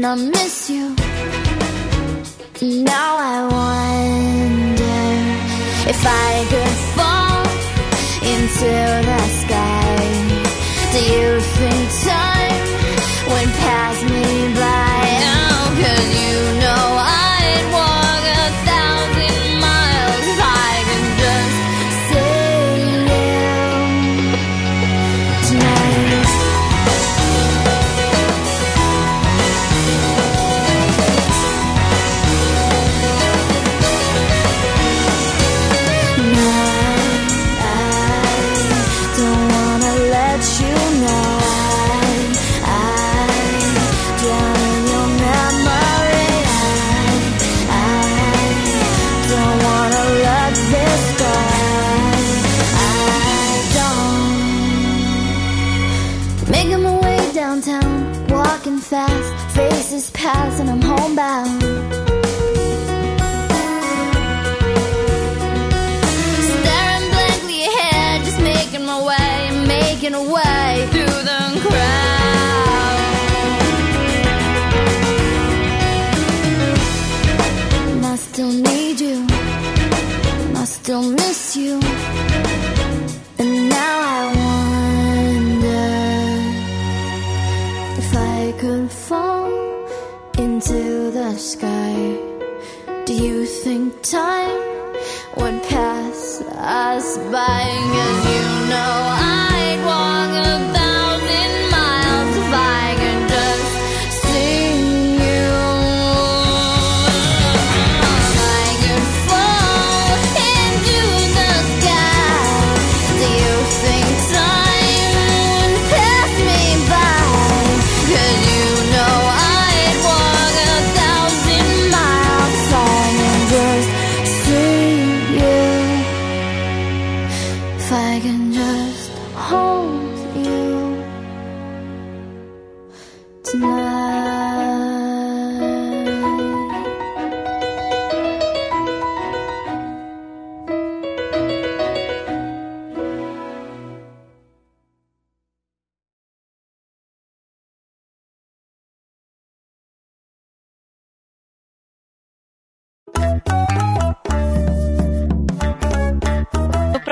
And I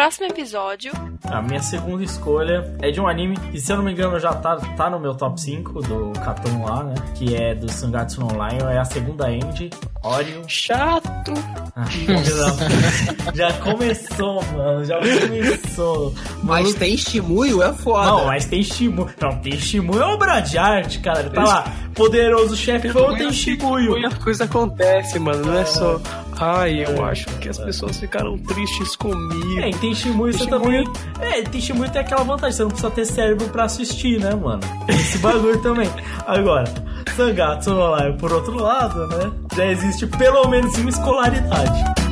próximo episódio. A minha segunda escolha é de um anime que, se eu não me engano, já tá, tá no meu top 5 do Katon lá, né? Que é do Sangatsu Online. É a segunda end, Oreo. Chato! Ah, já começou, mano. Já começou. Mas tem Shimuyo, é foda. Não, mas tem Shimu. Não, tem Shimu é obra de arte, cara. Ele tá lá. Poderoso chefão tem Shimuyo. Muita coisa acontece, mano. Não é só. Ai, eu acho que as pessoas ficaram tristes comigo. É, e tem Shimuyo você também. É, tem Shimuyo tem aquela vantagem, você não precisa ter cérebro pra assistir, né, mano? Esse bagulho também. Agora, Sangatsu no Live, por outro lado, né? Já existe pelo menos uma escolaridade.